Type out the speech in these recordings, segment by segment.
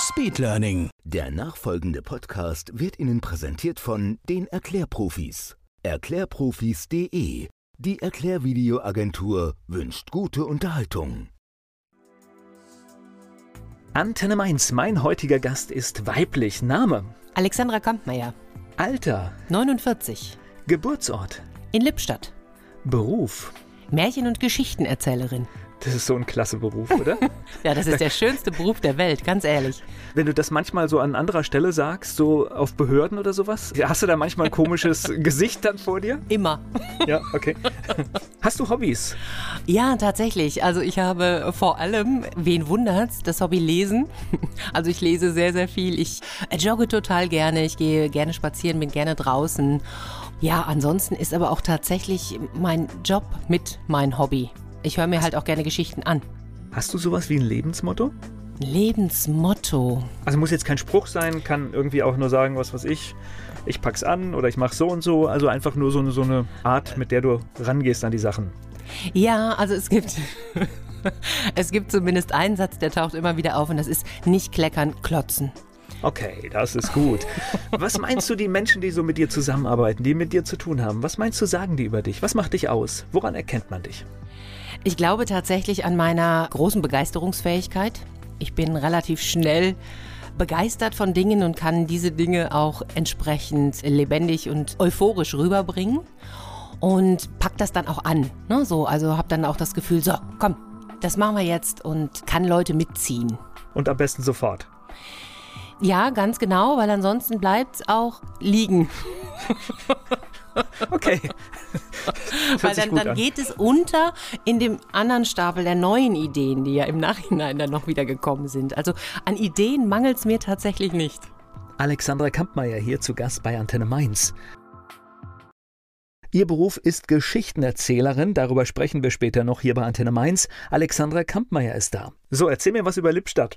Speedlearning. Der nachfolgende Podcast wird Ihnen präsentiert von den Erklärprofis. Erklärprofis.de. Die Erklärvideoagentur wünscht gute Unterhaltung. Antenne Mainz, mein heutiger Gast ist weiblich. Name, Alexandra Kampmeier, Alter, 49, Geburtsort, in Lippstadt, Beruf. Märchen- und Geschichtenerzählerin. Das ist so ein klasse Beruf, oder? Ja, das ist der schönste Beruf der Welt, ganz ehrlich. Wenn du das manchmal so an anderer Stelle sagst, so auf Behörden oder sowas, hast du da manchmal ein komisches Gesicht dann vor dir? Immer. Ja, okay. Hast du Hobbys? Ja, tatsächlich. Also ich habe vor allem, wen wundert's, das Hobby Lesen. Also ich lese sehr, sehr viel. Ich jogge total gerne. Ich gehe gerne spazieren, bin gerne draußen. Ja, ansonsten ist aber auch tatsächlich mein Job mit mein Hobby. Ich höre mir halt auch gerne Geschichten an. Hast du sowas wie ein Lebensmotto? Lebensmotto. Also muss jetzt kein Spruch sein, kann irgendwie auch nur sagen, was weiß ich, ich pack's an oder ich mach so und so. Also einfach nur so eine, so eine Art, mit der du rangehst an die Sachen. Ja, also es gibt. Es gibt zumindest einen Satz, der taucht immer wieder auf und das ist nicht kleckern, klotzen. Okay, das ist gut. Was meinst du, die Menschen, die so mit dir zusammenarbeiten, die mit dir zu tun haben, was meinst du, sagen die über dich? Was macht dich aus? Woran erkennt man dich? Ich glaube tatsächlich an meiner großen Begeisterungsfähigkeit. Ich bin relativ schnell begeistert von Dingen und kann diese Dinge auch entsprechend lebendig und euphorisch rüberbringen und pack das dann auch an. Ne? So, also habe dann auch das Gefühl, so, komm, das machen wir jetzt und kann Leute mitziehen. Und am besten sofort. Ja, ganz genau, weil ansonsten bleibt es auch liegen. Okay. Weil dann, dann an. geht es unter in dem anderen Stapel der neuen Ideen, die ja im Nachhinein dann noch wieder gekommen sind. Also an Ideen mangelt es mir tatsächlich nicht. Alexandra Kampmeier hier zu Gast bei Antenne Mainz. Ihr Beruf ist Geschichtenerzählerin, darüber sprechen wir später noch hier bei Antenne Mainz. Alexandra Kampmeier ist da. So, erzähl mir was über Lippstadt.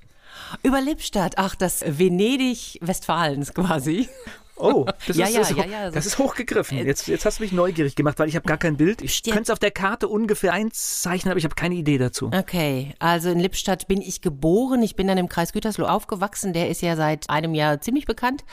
Über Lippstadt, ach, das Venedig Westfalens quasi. Oh, das, Ja, ist, ja, das, ja, ja, das ist hochgegriffen. Äh, Jetzt, jetzt hast du mich neugierig gemacht, weil ich habe gar kein Bild. Ich könnte es auf der Karte ungefähr einzeichnen, aber ich habe keine Idee dazu. Okay, also in Lippstadt bin ich geboren. Ich bin dann im Kreis Gütersloh aufgewachsen. Der ist ja seit einem Jahr ziemlich bekannt.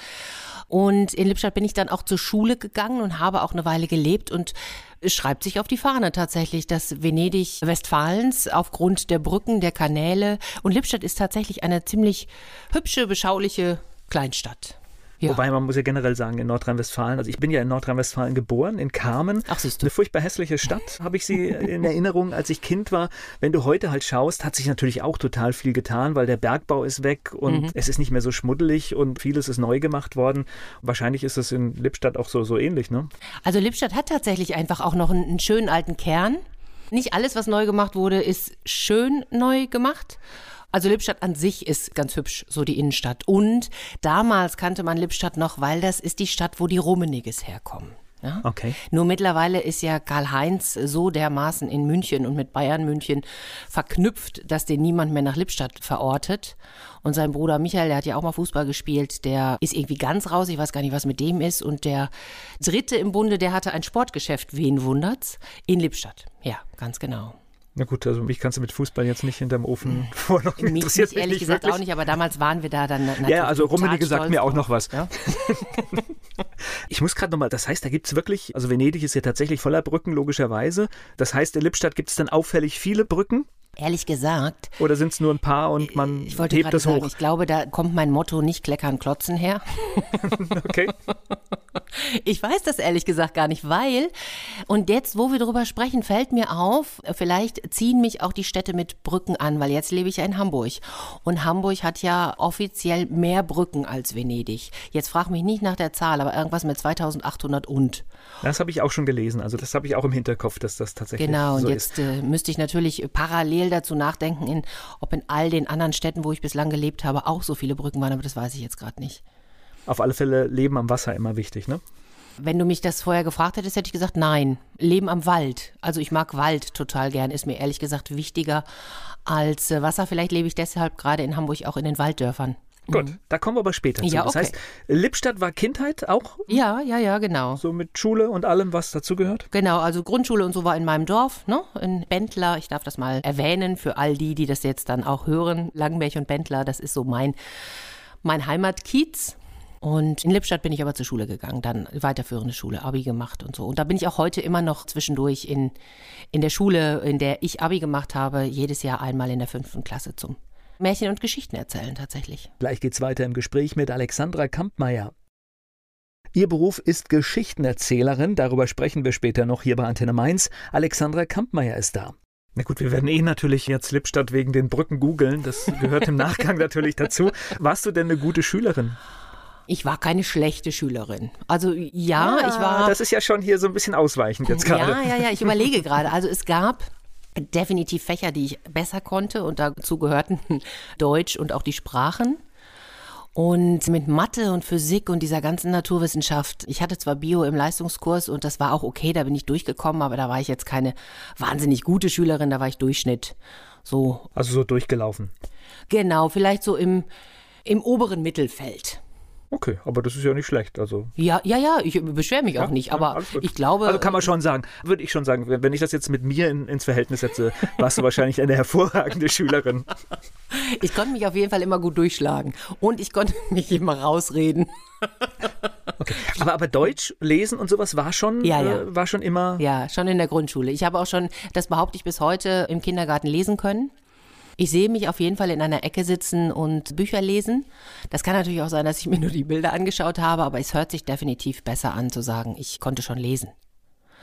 Und in Lippstadt bin ich dann auch zur Schule gegangen und habe auch eine Weile gelebt und es schreibt sich auf die Fahne tatsächlich, dass Venedig Westfalens aufgrund der Brücken, der Kanäle und Lippstadt ist tatsächlich eine ziemlich hübsche, beschauliche Kleinstadt. Ja. Wobei man muss ja generell sagen, in Nordrhein-Westfalen, also ich bin ja in Nordrhein-Westfalen geboren, in Carmen. Ach, siehst du. Eine furchtbar hässliche Stadt, habe ich sie in Erinnerung, als ich Kind war. Wenn du heute halt schaust, hat sich natürlich auch total viel getan, weil der Bergbau ist weg und Mhm. es ist nicht mehr so schmuddelig und vieles ist neu gemacht worden. Wahrscheinlich ist es in Lippstadt auch so, so ähnlich, ne? Also Lippstadt hat tatsächlich einfach auch noch einen, einen schönen alten Kern. Nicht alles, was neu gemacht wurde, ist schön neu gemacht. Also Lippstadt an sich ist ganz hübsch, so die Innenstadt. Und damals kannte man Lippstadt noch, weil das ist die Stadt, wo die Rummeniges herkommen. Ja? Okay. Nur mittlerweile ist ja Karl-Heinz so dermaßen in München und mit Bayern München verknüpft, dass den niemand mehr nach Lippstadt verortet. Und sein Bruder Michael, der hat ja auch mal Fußball gespielt, der ist irgendwie ganz raus, ich weiß gar nicht, was mit dem ist. Und der dritte im Bunde, der hatte ein Sportgeschäft, wen wundert's? In Lippstadt. Ja, ganz genau. Na gut, also mich kannst du mit Fußball jetzt nicht hinterm Ofen vorlocken. Mich, Interessiert mich ehrlich nicht gesagt wirklich. auch nicht, aber damals waren wir da dann natürlich Ja, also Rummenigge sagt mir auch noch was. Ja? Ich muss gerade nochmal, das heißt, da gibt es wirklich, also Venedig ist ja tatsächlich voller Brücken, logischerweise. Das heißt, in Lippstadt gibt es dann auffällig viele Brücken Ehrlich gesagt, oder sind es nur ein paar und man ich wollte hebt das sagen, hoch? ich glaube, da kommt mein Motto nicht kleckern, klotzen her. Okay. Ich weiß das ehrlich gesagt gar nicht, weil, und jetzt, wo wir drüber sprechen, fällt mir auf, vielleicht ziehen mich auch die Städte mit Brücken an, weil jetzt lebe ich ja in Hamburg. Und Hamburg hat ja offiziell mehr Brücken als Venedig. Jetzt frag mich nicht nach der Zahl, aber irgendwas mit 2800 und. Das habe ich auch schon gelesen. Also das habe ich auch im Hinterkopf, dass das tatsächlich Genau, und so jetzt ist. äh, müsste ich natürlich parallel parallel dazu nachdenken, in, ob in all den anderen Städten, wo ich bislang gelebt habe, auch so viele Brücken waren, aber das weiß ich jetzt gerade nicht. Auf alle Fälle Leben am Wasser immer wichtig, ne? Wenn du mich das vorher gefragt hättest, hätte ich gesagt, nein. Leben am Wald. Also ich mag Wald total gern, ist mir ehrlich gesagt wichtiger als äh, Wasser. Vielleicht lebe ich deshalb gerade in Hamburg auch in den Walddörfern. Gut, da kommen wir aber später zu. Ja, Das okay. heißt, Lippstadt war Kindheit auch Ja, ja, ja, genau. so mit Schule und allem, was dazugehört? Genau, also Grundschule und so war in meinem Dorf, ne? In Bentler. Ich darf das mal erwähnen für all die, die das jetzt dann auch hören. Langenberg und Bentler, das ist so mein, mein Heimatkiez. Und in Lippstadt bin ich aber zur Schule gegangen, dann weiterführende Schule, Abi gemacht und so. Und da bin ich auch heute immer noch zwischendurch in, in der Schule, in der ich Abi gemacht habe, jedes Jahr einmal in der fünften Klasse zum Märchen und Geschichten erzählen tatsächlich. Gleich geht's weiter im Gespräch mit Alexandra Kampmeier. Ihr Beruf ist Geschichtenerzählerin, darüber sprechen wir später noch hier bei Antenne Mainz. Alexandra Kampmeier ist da. Na gut, wir werden eh natürlich jetzt Lippstadt wegen den Brücken googeln, das gehört im Nachgang natürlich dazu. Warst du denn eine gute Schülerin? Ich war keine schlechte Schülerin. Also ja, ich war. Ah, Das ist ja schon hier so ein bisschen ausweichend jetzt gerade. Ja, ja, ja, ich überlege gerade. Also es gab definitiv Fächer, die ich besser konnte und dazu gehörten Deutsch und auch die Sprachen. Und mit Mathe und Physik und dieser ganzen Naturwissenschaft, ich hatte zwar Bio im Leistungskurs und das war auch okay, da bin ich durchgekommen, aber da war ich jetzt keine wahnsinnig gute Schülerin, da war ich Durchschnitt. So, Also so durchgelaufen. genau, vielleicht so im, im oberen Mittelfeld. Okay, aber das ist ja nicht schlecht. Also, Ja, ja, ja, ich beschwere mich auch nicht, ja, aber ich glaube. also kann man schon sagen, würde ich schon sagen, wenn ich das jetzt mit mir in, ins Verhältnis setze, warst du wahrscheinlich eine hervorragende Schülerin. Ich konnte mich auf jeden Fall immer gut durchschlagen. Und ich konnte mich immer rausreden. Aber, aber Deutsch, Lesen und sowas war schon, Ja, ja. Äh, war schon immer. Ja, schon in der Grundschule. Ich habe auch schon, das behaupte ich bis heute, im Kindergarten lesen können. Ich sehe mich auf jeden Fall in einer Ecke sitzen und Bücher lesen. Das kann natürlich auch sein, dass ich mir nur die Bilder angeschaut habe, aber es hört sich definitiv besser an zu sagen, ich konnte schon lesen.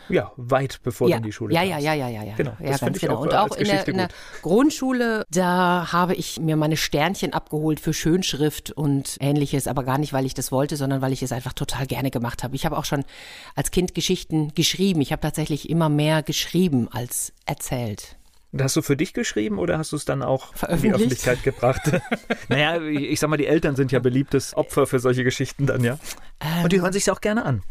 Ja, weit bevor ja. du in die Schule ja, ja, ja, ja, ja, ja. Genau, ja, das finde ganz ich genau. auch, Und auch in der, in der. Grundschule, da habe ich mir meine Sternchen abgeholt für Schönschrift und ähnliches, aber gar nicht, weil ich das wollte, sondern weil ich es einfach total gerne gemacht habe. Ich habe auch schon als Kind Geschichten geschrieben. Ich habe tatsächlich immer mehr geschrieben als erzählt. Und Hast du für dich geschrieben oder hast du es dann auch in die? Öffentlichkeit gebracht? naja, ich sag mal, die Eltern sind ja beliebtes Opfer für solche Geschichten dann, ja. Ähm. Und die hören sich auch gerne an.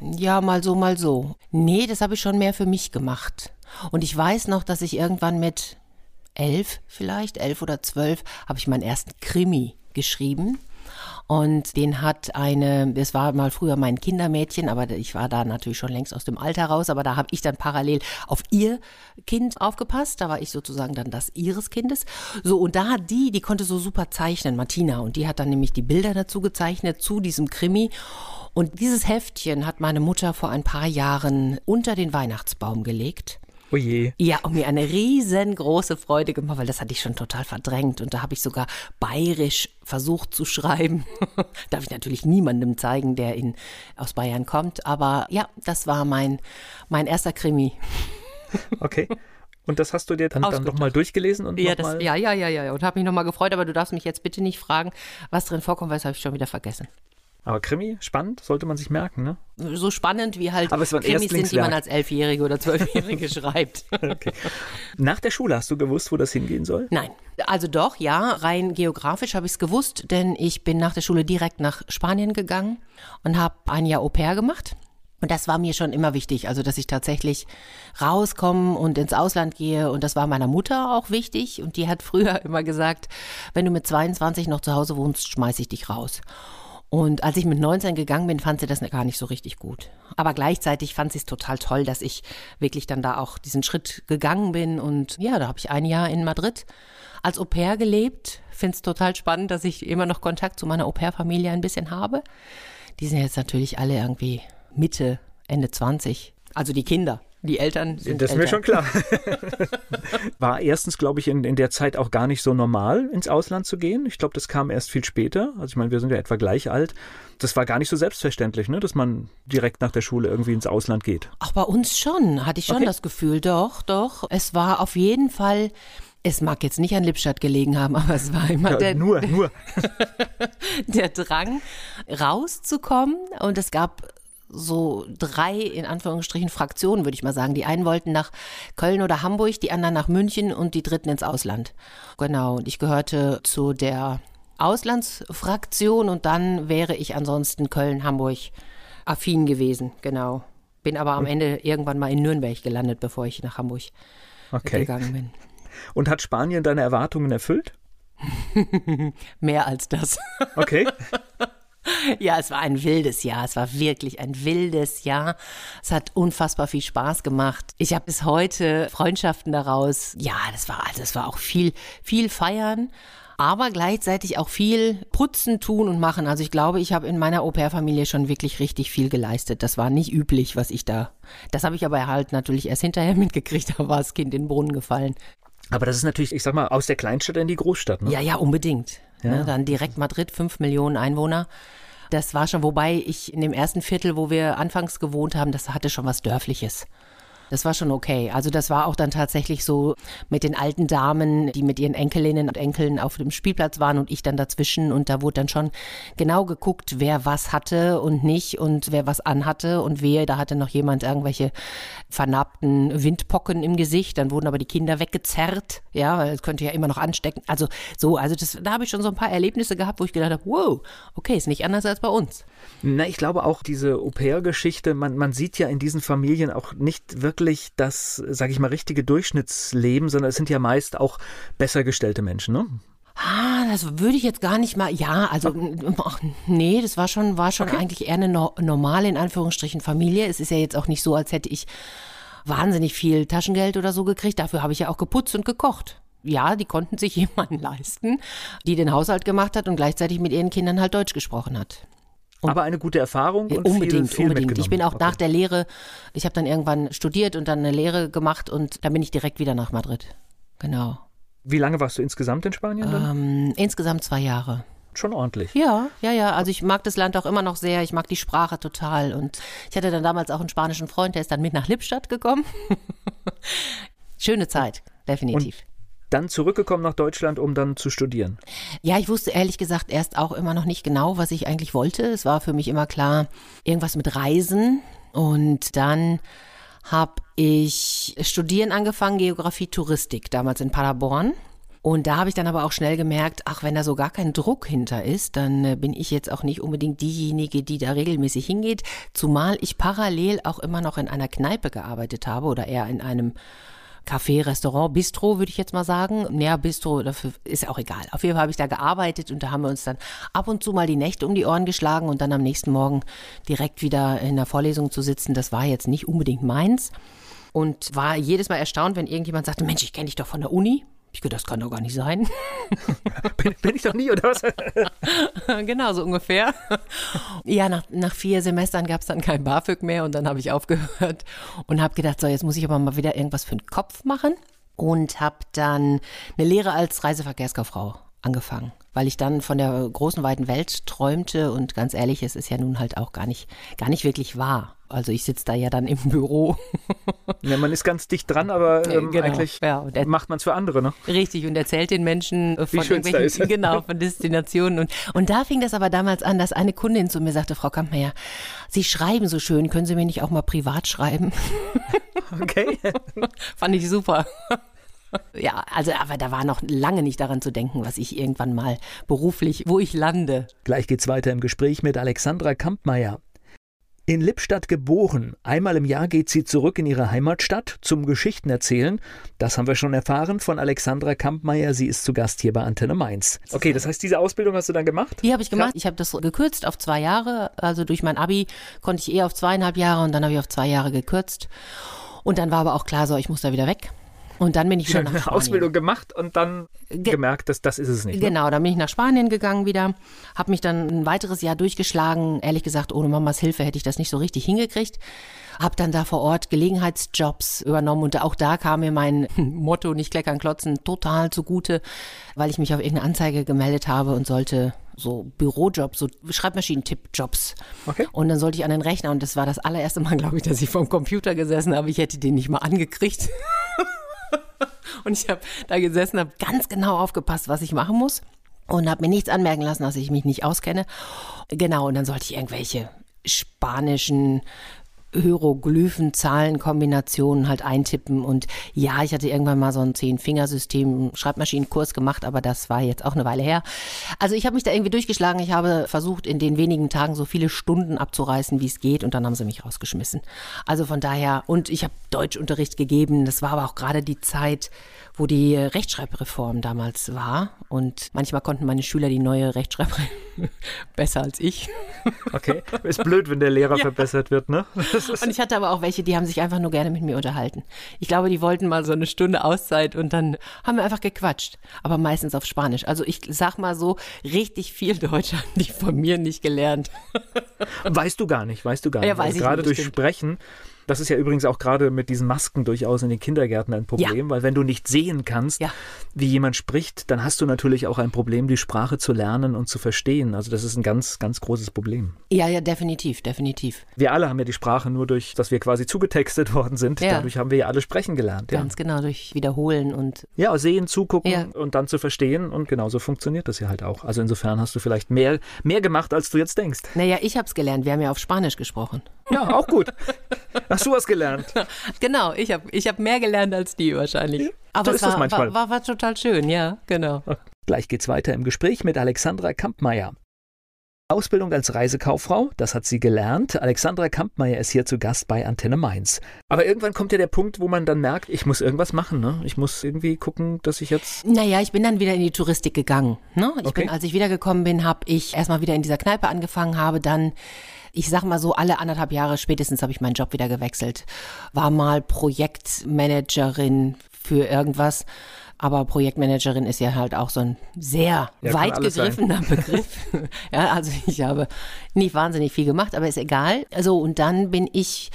Ja, mal so, mal so. Nee, das habe ich schon mehr für mich gemacht. Und ich weiß noch, dass ich irgendwann mit elf vielleicht, elf oder zwölf, habe ich meinen ersten Krimi geschrieben. Und den hat eine, das war mal früher mein Kindermädchen, aber ich war da natürlich schon längst aus dem Alter raus, aber da habe ich dann parallel auf ihr Kind aufgepasst. Da war ich sozusagen dann das ihres Kindes. So, und da hat die, die konnte so super zeichnen, Martina, und die hat dann nämlich die Bilder dazu gezeichnet zu diesem Krimi. Und dieses Heftchen hat meine Mutter vor ein paar Jahren unter den Weihnachtsbaum gelegt. Oh je. Ja, und mir eine riesengroße Freude gemacht, weil das hatte ich schon total verdrängt. Und da habe ich sogar bayerisch versucht zu schreiben. Darf ich natürlich niemandem zeigen, der in, aus Bayern kommt. Aber ja, das war mein, mein erster Krimi. Okay. Und das hast du dir dann, dann nochmal durchgelesen und Ja, das, ja, ja, ja, ja. Und habe mich nochmal gefreut, aber du darfst mich jetzt bitte nicht fragen, was drin vorkommt, weil das habe ich schon wieder vergessen. Aber Krimi, spannend, sollte man sich merken, ne? So spannend wie halt Aber es Krimis sind, die man als Elfjährige oder Zwölfjährige schreibt. Nach der Schule hast du gewusst, wo das hingehen soll? Nein. Also doch, ja, rein geografisch habe ich es gewusst, denn ich bin nach der Schule direkt nach Spanien gegangen und habe ein Jahr Au pair gemacht. Und das war mir schon immer wichtig, also dass ich tatsächlich rauskomme und ins Ausland gehe. Und das war meiner Mutter auch wichtig. Und die hat früher immer gesagt, wenn du mit 22 noch zu Hause wohnst, schmeiß ich dich raus. Und als ich mit 19 gegangen bin, fand sie das gar nicht so richtig gut. Aber gleichzeitig fand sie es total toll, dass ich wirklich dann da auch diesen Schritt gegangen bin. Und ja, da habe ich ein Jahr in Madrid als Au pair gelebt. Finde es total spannend, dass ich immer noch Kontakt zu meiner Au pair-Familie ein bisschen habe. Die sind jetzt natürlich alle irgendwie Mitte, Ende 20. Also die Kinder. Die Eltern sind Das ist mir schon klar. War erstens, glaube ich, in, in der Zeit auch gar nicht so normal, ins Ausland zu gehen. Ich glaube, das kam erst viel später. Also ich meine, wir sind ja etwa gleich alt. Das war gar nicht so selbstverständlich, ne, dass man direkt nach der Schule irgendwie ins Ausland geht. Auch bei uns schon, hatte ich schon Okay. das Gefühl, doch, doch. Es war auf jeden Fall, es mag jetzt nicht an Lippstadt gelegen haben, aber es war immer Ja, der, nur, nur. der Drang, rauszukommen. Und es gab so drei, in Anführungsstrichen, Fraktionen, würde ich mal sagen. Die einen wollten nach Köln oder Hamburg, die anderen nach München und die dritten ins Ausland. Genau, und ich gehörte zu der Auslandsfraktion und dann wäre ich ansonsten Köln, Hamburg affin gewesen, genau. Bin aber am Ende irgendwann mal in Nürnberg gelandet, bevor ich nach Hamburg okay. gegangen bin. Und hat Spanien deine Erwartungen erfüllt? Mehr als das. Okay. Ja, es war ein wildes Jahr. Es war wirklich ein wildes Jahr. Es hat unfassbar viel Spaß gemacht. Ich habe bis heute Freundschaften daraus. Ja, das war also, es war auch viel, viel feiern aber gleichzeitig auch viel putzen, tun und machen. Also ich glaube, ich habe in meiner Au-pair-Familie schon wirklich richtig viel geleistet. Das war nicht üblich, was ich da. Das habe ich aber halt natürlich erst hinterher mitgekriegt, da war das Kind in den Brunnen gefallen. Aber das ist natürlich, ich sag mal, aus der Kleinstadt in die Großstadt, ne? Ja, ja, unbedingt. Ja. Ne, dann direkt Madrid, fünf Millionen Einwohner. Das war schon, wobei ich in dem ersten Viertel, wo wir anfangs gewohnt haben, das hatte schon was Dörfliches. Das war schon okay. Also das war auch dann tatsächlich so mit den alten Damen, die mit ihren Enkelinnen und Enkeln auf dem Spielplatz waren und ich dann dazwischen und da wurde dann schon genau geguckt, wer was hatte und nicht und wer was anhatte und wer, da hatte noch jemand irgendwelche vernarbten Windpocken im Gesicht, dann wurden aber die Kinder weggezerrt, ja, weil es könnte ja immer noch anstecken. Also so, also das, da habe ich schon so ein paar Erlebnisse gehabt, wo ich gedacht habe, wow, okay, ist nicht anders als bei uns. Na, ich glaube auch diese Au-pair-Geschichte, man, man sieht ja in diesen Familien auch nicht wirklich das, sage ich mal, richtige Durchschnittsleben, sondern es sind ja meist auch besser gestellte Menschen, ne? Ah, das würde ich jetzt gar nicht mal. Ja, also ach, nee, das war schon, war schon okay. eigentlich eher eine no normale in Anführungsstrichen Familie. Es ist ja jetzt auch nicht so, als hätte ich wahnsinnig viel Taschengeld oder so gekriegt. Dafür habe ich ja auch geputzt und gekocht. Ja, die konnten sich jemanden leisten, die den Haushalt gemacht hat und gleichzeitig mit ihren Kindern halt Deutsch gesprochen hat. Und aber eine gute Erfahrung und unbedingt, viel, viel unbedingt. Ich bin auch okay. nach der Lehre, ich habe dann irgendwann studiert und dann eine Lehre gemacht und dann bin ich direkt wieder nach Madrid. Genau. Wie lange warst du insgesamt in Spanien? Ähm, insgesamt zwei Jahre. Schon ordentlich. Ja, ja, ja. Also ich mag das Land auch immer noch sehr. Ich mag die Sprache total. Und ich hatte dann damals auch einen spanischen Freund, der ist dann mit nach Lippstadt gekommen. Schöne Zeit, definitiv. Und dann zurückgekommen nach Deutschland, um dann zu studieren? Ja, ich wusste ehrlich gesagt erst auch immer noch nicht genau, was ich eigentlich wollte. Es war für mich immer klar, irgendwas mit Reisen. Und dann habe ich studieren angefangen, Geografie, Touristik, damals in Paderborn. Und da habe ich dann aber auch schnell gemerkt, ach, wenn da so gar kein Druck hinter ist, dann äh, bin ich jetzt auch nicht unbedingt diejenige, die da regelmäßig hingeht. Zumal ich parallel auch immer noch in einer Kneipe gearbeitet habe oder eher in einem Café, Restaurant, Bistro, würde ich jetzt mal sagen. Naja, Bistro, dafür ist auch egal. Auf jeden Fall habe ich da gearbeitet und da haben wir uns dann ab und zu mal die Nächte um die Ohren geschlagen und dann am nächsten Morgen direkt wieder in der Vorlesung zu sitzen. Das war jetzt nicht unbedingt meins und war jedes Mal erstaunt, wenn irgendjemand sagte, Mensch, ich kenne dich doch von der Uni. Ich gedacht, das kann doch gar nicht sein. bin, bin, ich doch nie, oder was? genau, so ungefähr. Ja, nach, nach vier Semestern gab es dann kein BAföG mehr und dann habe ich aufgehört und habe gedacht, so, jetzt muss ich aber mal wieder irgendwas für den Kopf machen und habe dann eine Lehre als Reiseverkehrskauffrau angefangen, weil ich dann von der großen weiten Welt träumte und ganz ehrlich, es ist ja nun halt auch gar nicht, gar nicht wirklich wahr. Also ich sitze da ja dann im Büro. Ja, man ist ganz dicht dran, aber ähm, genau, eigentlich ja, macht man es für andere, ne? Richtig, und erzählt den Menschen von Wie irgendwelchen, genau, von Destinationen. Und, und da fing das aber damals an, dass eine Kundin zu mir sagte, Frau Kampmeier, Sie schreiben so schön, können Sie mir nicht auch mal privat schreiben? Okay. Fand ich super. Ja, also aber da war noch lange nicht daran zu denken, was ich irgendwann mal beruflich, wo ich lande. Gleich geht's weiter im Gespräch mit Alexandra Kampmeier. In Lippstadt geboren. Einmal im Jahr geht sie zurück in ihre Heimatstadt zum Geschichten erzählen. Das haben wir schon erfahren von Alexandra Kampmeier. Sie ist zu Gast hier bei Antenne Mainz. Okay, das heißt, diese Ausbildung hast du dann gemacht? Die habe ich gemacht. Ich habe das gekürzt auf zwei Jahre. Also durch mein Abi konnte ich eher auf zweieinhalb Jahre und dann habe ich auf zwei Jahre gekürzt. Und dann war aber auch klar, so, ich muss da wieder weg. Und dann bin ich wieder nach Spanien. Ausbildung gemacht und dann Ge gemerkt, dass das ist es nicht. Ne? Genau, dann bin ich nach Spanien gegangen wieder, habe mich dann ein weiteres Jahr durchgeschlagen. Ehrlich gesagt, ohne Mamas Hilfe hätte ich das nicht so richtig hingekriegt. Habe dann da vor Ort Gelegenheitsjobs übernommen und auch da kam mir mein Motto nicht kleckern klotzen total zugute, weil ich mich auf irgendeine Anzeige gemeldet habe und sollte so Bürojobs, so Schreibmaschinentipp-Jobs. Okay. Und dann sollte ich an den Rechner und das war das allererste Mal, glaube ich, dass ich vom Computer gesessen habe. Ich hätte den nicht mal angekriegt. Und ich habe da gesessen, habe ganz genau aufgepasst, was ich machen muss und habe mir nichts anmerken lassen, dass ich mich nicht auskenne. Genau, und dann sollte ich irgendwelche spanischen Hieroglyphen, Zahlenkombinationen halt eintippen. Und ja, ich hatte irgendwann mal so ein Zehn-Fingersystem, Schreibmaschinenkurs gemacht, aber das war jetzt auch eine Weile her. Also ich habe mich da irgendwie durchgeschlagen. Ich habe versucht, in den wenigen Tagen so viele Stunden abzureißen, wie es geht. Und dann haben sie mich rausgeschmissen. Also von daher, und ich habe Deutschunterricht gegeben. Das war aber auch gerade die Zeit, wo die Rechtschreibreform damals war. Und manchmal konnten meine Schüler die neue Rechtschreibreform besser als ich. Okay. Ist blöd, wenn der Lehrer ja. verbessert wird, ne? Und ich hatte aber auch welche, die haben sich einfach nur gerne mit mir unterhalten. Ich glaube, die wollten mal so eine Stunde Auszeit und dann haben wir einfach gequatscht. Aber meistens auf Spanisch. Also ich sag mal so, richtig viel Deutsch haben die von mir nicht gelernt. Weißt du gar nicht, weißt du gar nicht. Ja, weiß also ich gerade durch stimmt. Sprechen das ist ja übrigens auch gerade mit diesen Masken durchaus in den Kindergärten ein Problem, ja. weil wenn du nicht sehen kannst, ja. wie jemand spricht, dann hast du natürlich auch ein Problem, die Sprache zu lernen und zu verstehen. Also das ist ein ganz, ganz großes Problem. Ja, ja, definitiv, definitiv. Wir alle haben ja die Sprache nur durch, dass wir quasi zugetextet worden sind. Ja. Dadurch haben wir ja alle sprechen gelernt. Ganz genau, durch Wiederholen und. Ja, sehen, zugucken und dann zu verstehen. Und genauso funktioniert das ja halt auch. Also insofern hast du vielleicht mehr, mehr gemacht, als du jetzt denkst. Naja, ich habe es gelernt. Wir haben ja auf Spanisch gesprochen. Ja, auch gut. Hast du was gelernt? Genau, ich habe ich hab mehr gelernt als die wahrscheinlich. Aber so es war, war, war, war total schön, ja, genau. Gleich geht's weiter im Gespräch mit Alexandra Kampmeier. Ausbildung als Reisekauffrau, das hat sie gelernt. Alexandra Kampmeier ist hier zu Gast bei Antenne Mainz. Aber irgendwann kommt ja der Punkt, wo man dann merkt, ich muss irgendwas machen. Ne? Ich muss irgendwie gucken, dass ich jetzt. Naja, ich bin dann wieder in die Touristik gegangen. Ne? Ich okay. bin, als ich wiedergekommen bin, habe ich erstmal wieder in dieser Kneipe angefangen, habe dann ich sag mal so, alle anderthalb Jahre spätestens habe ich meinen Job wieder gewechselt. War mal Projektmanagerin für irgendwas. Aber Projektmanagerin ist ja halt auch so ein sehr ja, weit gegriffener Begriff. ja, also ich habe nicht wahnsinnig viel gemacht, aber ist egal. Also und dann bin ich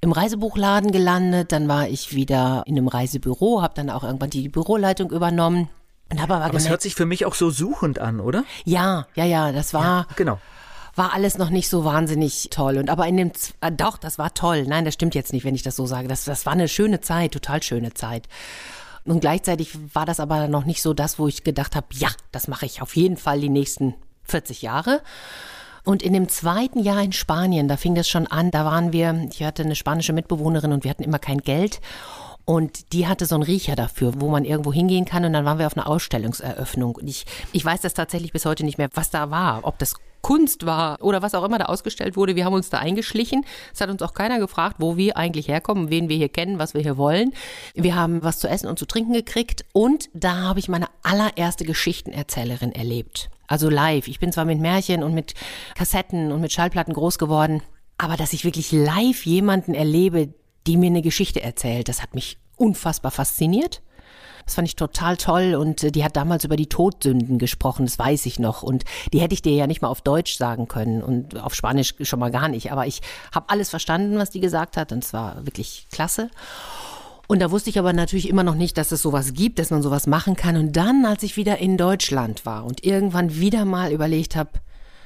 im Reisebuchladen gelandet, dann war ich wieder in einem Reisebüro, habe dann auch irgendwann die Büroleitung übernommen. Und habe aber, aber es hört sich für mich auch so suchend an, oder? Ja, ja, ja, das war. Ja, genau war alles noch nicht so wahnsinnig toll. Und aber in dem, äh, doch, das war toll. Nein, das stimmt jetzt nicht, wenn ich das so sage. Das, das war eine schöne Zeit, total schöne Zeit. Und gleichzeitig war das aber noch nicht so das, wo ich gedacht habe, ja, das mache ich auf jeden Fall die nächsten 40 Jahre. Und in dem zweiten Jahr in Spanien, da fing das schon an, da waren wir, ich hatte eine spanische Mitbewohnerin und wir hatten immer kein Geld. Und die hatte so einen Riecher dafür, wo man irgendwo hingehen kann. Und dann waren wir auf einer Ausstellungseröffnung. Und ich, ich weiß das tatsächlich bis heute nicht mehr, was da war. Ob das Kunst war oder was auch immer da ausgestellt wurde. Wir haben uns da eingeschlichen. Es hat uns auch keiner gefragt, wo wir eigentlich herkommen, wen wir hier kennen, was wir hier wollen. Wir haben was zu essen und zu trinken gekriegt und da habe ich meine allererste Geschichtenerzählerin erlebt. Also live. Ich bin zwar mit Märchen und mit Kassetten und mit Schallplatten groß geworden, aber dass ich wirklich live jemanden erlebe, die mir eine Geschichte erzählt, das hat mich unfassbar fasziniert. Das fand ich total toll und äh, die hat damals über die Todsünden gesprochen, das weiß ich noch. Und die hätte ich dir ja nicht mal auf Deutsch sagen können und auf Spanisch schon mal gar nicht. Aber ich habe alles verstanden, was die gesagt hat und es war wirklich klasse. Und da wusste ich aber natürlich immer noch nicht, dass es sowas gibt, dass man sowas machen kann. Und dann, als ich wieder in Deutschland war und irgendwann wieder mal überlegt habe,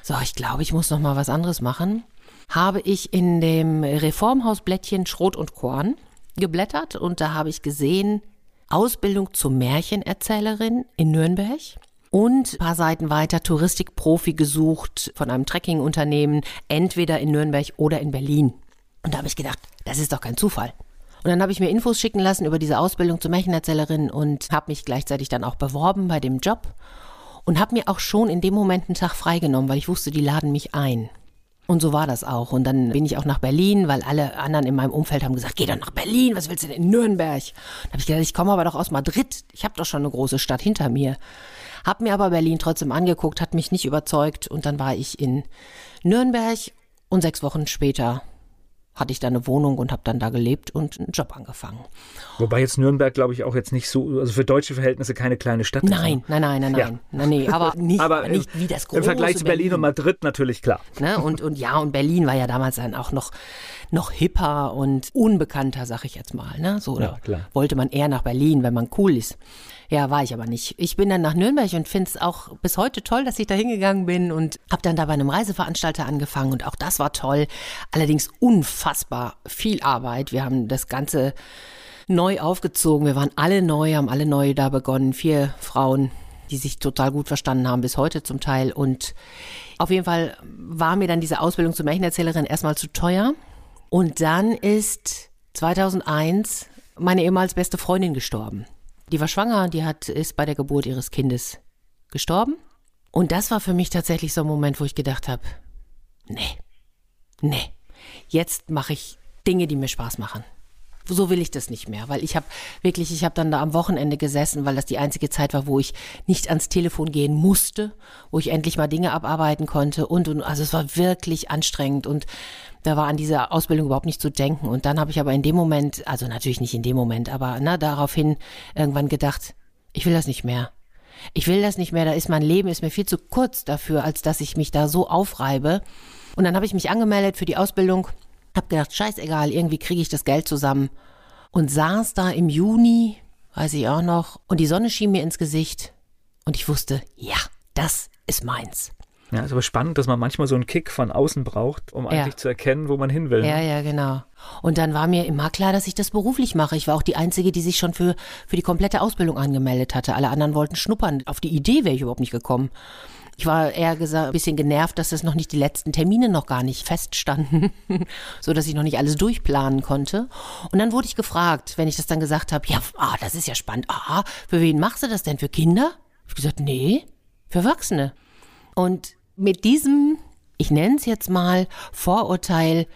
so, ich glaube, ich muss noch mal was anderes machen, habe ich in dem Reformhausblättchen Schrot und Korn geblättert und da habe ich gesehen, Ausbildung zur Märchenerzählerin in Nürnberg und ein paar Seiten weiter Touristikprofi gesucht von einem Trekkingunternehmen, entweder in Nürnberg oder in Berlin. Und da habe ich gedacht, das ist doch kein Zufall. Und dann habe ich mir Infos schicken lassen über diese Ausbildung zur Märchenerzählerin und habe mich gleichzeitig dann auch beworben bei dem Job und habe mir auch schon in dem Moment einen Tag freigenommen, weil ich wusste, die laden mich ein. Und so war das auch. Und dann bin ich auch nach Berlin, weil alle anderen in meinem Umfeld haben gesagt, geh doch nach Berlin, was willst du denn in Nürnberg? Da habe ich gesagt, ich komme aber doch aus Madrid. Ich habe doch schon eine große Stadt hinter mir. Hab mir aber Berlin trotzdem angeguckt, hat mich nicht überzeugt und dann war ich in Nürnberg und sechs Wochen später hatte ich da eine Wohnung und habe dann da gelebt und einen Job angefangen. Wobei jetzt Nürnberg, glaube ich, auch jetzt nicht so, also für deutsche Verhältnisse keine kleine Stadt nein, ist. Nein, nein, nein, nein, ja. nein, nee, aber nicht, aber nicht wie das große Im Vergleich zu Berlin, Berlin, und Madrid natürlich klar. Ne? Und, und ja, und Berlin war ja damals dann auch noch, noch hipper und unbekannter, sag ich jetzt mal. Ne? So, ja, klar. wollte man eher nach Berlin, wenn man cool ist. Ja, war ich aber nicht. Ich bin dann nach Nürnberg und finde es auch bis heute toll, dass ich da hingegangen bin und habe dann da bei einem Reiseveranstalter angefangen und auch das war toll. Allerdings unfassbar viel Arbeit. Wir haben das Ganze neu aufgezogen. Wir waren alle neu, haben alle neu da begonnen. Vier Frauen, die sich total gut verstanden haben, bis heute zum Teil. Und auf jeden Fall war mir dann diese Ausbildung zur Märchenerzählerin erstmal zu teuer. Und dann ist 2001 meine ehemals beste Freundin gestorben. Die war schwanger, die hat, ist bei der Geburt ihres Kindes gestorben. Und das war für mich tatsächlich so ein Moment, wo ich gedacht habe, nee, nee, jetzt mache ich Dinge, die mir Spaß machen so will ich das nicht mehr, weil ich habe wirklich, ich habe dann da am Wochenende gesessen, weil das die einzige Zeit war, wo ich nicht ans Telefon gehen musste, wo ich endlich mal Dinge abarbeiten konnte und und also es war wirklich anstrengend und da war an diese Ausbildung überhaupt nicht zu denken und dann habe ich aber in dem Moment, also natürlich nicht in dem Moment, aber na daraufhin irgendwann gedacht, ich will das nicht mehr. Ich will das nicht mehr, da ist mein Leben ist mir viel zu kurz dafür, als dass ich mich da so aufreibe. Und dann habe ich mich angemeldet für die Ausbildung hab gedacht, scheißegal, irgendwie kriege ich das Geld zusammen. Und saß da im Juni, weiß ich auch noch, und die Sonne schien mir ins Gesicht. Und ich wusste, ja, das ist meins. Ja, ist aber spannend, dass man manchmal so einen Kick von außen braucht, um eigentlich ja. zu erkennen, wo man hin will. Ja, ja, genau. Und dann war mir immer klar, dass ich das beruflich mache. Ich war auch die Einzige, die sich schon für, für die komplette Ausbildung angemeldet hatte. Alle anderen wollten schnuppern. Auf die Idee wäre ich überhaupt nicht gekommen. Ich war eher gesagt ein bisschen genervt, dass es noch nicht die letzten Termine noch gar nicht feststanden, so dass ich noch nicht alles durchplanen konnte. Und dann wurde ich gefragt, wenn ich das dann gesagt habe, ja, ah, das ist ja spannend. Ah, für wen machst du das denn? Für Kinder? Ich habe gesagt, nee, für Erwachsene. Und mit diesem, ich nenne es jetzt mal Vorurteil,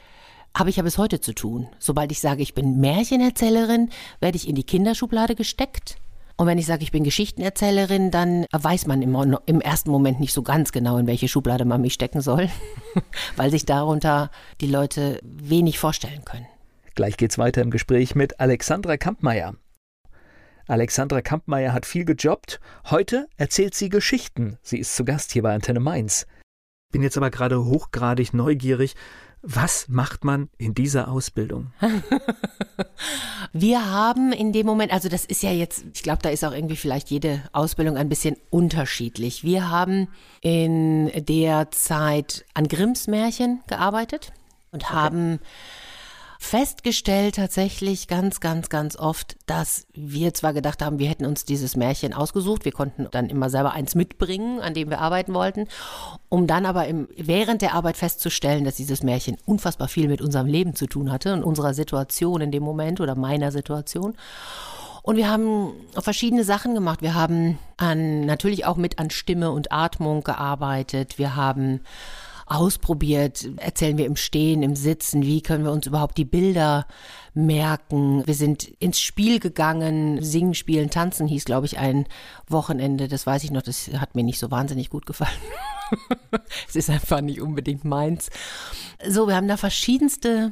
habe ich ja bis heute zu tun. Sobald ich sage, ich bin Märchenerzählerin, werde ich in die Kinderschublade gesteckt. Und wenn ich sage, ich bin Geschichtenerzählerin, dann weiß man im, im ersten Moment nicht so ganz genau, in welche Schublade man mich stecken soll, weil sich darunter die Leute wenig vorstellen können. Gleich geht's weiter im Gespräch mit Alexandra Kampmeier. Alexandra Kampmeier hat viel gejobbt. Heute erzählt sie Geschichten. Sie ist zu Gast hier bei Antenne Mainz. Bin jetzt aber gerade hochgradig neugierig. Was macht man in dieser Ausbildung? Wir haben in dem Moment, also das ist ja jetzt, ich glaube, da ist auch irgendwie vielleicht jede Ausbildung ein bisschen unterschiedlich. Wir haben in der Zeit an Grimms Märchen gearbeitet und okay. haben festgestellt tatsächlich ganz, ganz, ganz oft, dass wir zwar gedacht haben, wir hätten uns dieses Märchen ausgesucht, wir konnten dann immer selber eins mitbringen, an dem wir arbeiten wollten, um dann aber im, während der Arbeit festzustellen, dass dieses Märchen unfassbar viel mit unserem Leben zu tun hatte und unserer Situation in dem Moment oder meiner Situation. Und wir haben verschiedene Sachen gemacht. Wir haben an, natürlich auch mit an Stimme und Atmung gearbeitet. Wir haben ausprobiert. Erzählen wir im Stehen, im Sitzen, wie können wir uns überhaupt die Bilder merken. Wir sind ins Spiel gegangen, singen, spielen, tanzen hieß, glaube ich, ein Wochenende. Das weiß ich noch, das hat mir nicht so wahnsinnig gut gefallen. es ist einfach nicht unbedingt meins. So, wir haben da verschiedenste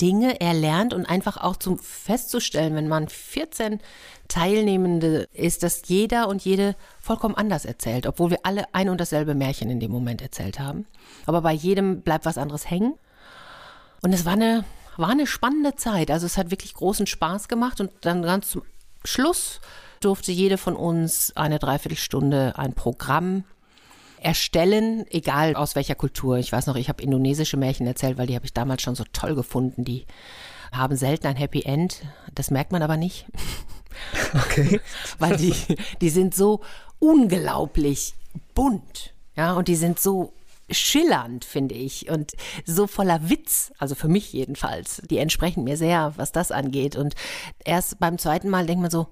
Dinge erlernt und einfach auch zum festzustellen, wenn man 14 Teilnehmende ist, dass jeder und jede vollkommen anders erzählt, obwohl wir alle ein und dasselbe Märchen in dem Moment erzählt haben. Aber bei jedem bleibt was anderes hängen. Und es war eine, war eine spannende Zeit. Also es hat wirklich großen Spaß gemacht und dann ganz zum Schluss durfte jede von uns eine Dreiviertelstunde ein Programm erstellen, egal aus welcher Kultur. Ich weiß noch, ich habe indonesische Märchen erzählt, weil die habe ich damals schon so toll gefunden. Die haben selten ein Happy End. Das merkt man aber nicht. Okay. weil die, die sind so unglaublich bunt. Ja, und die sind so schillernd, finde ich, und so voller Witz, also für mich jedenfalls. Die entsprechen mir sehr, was das angeht. Und erst beim zweiten Mal denkt man so,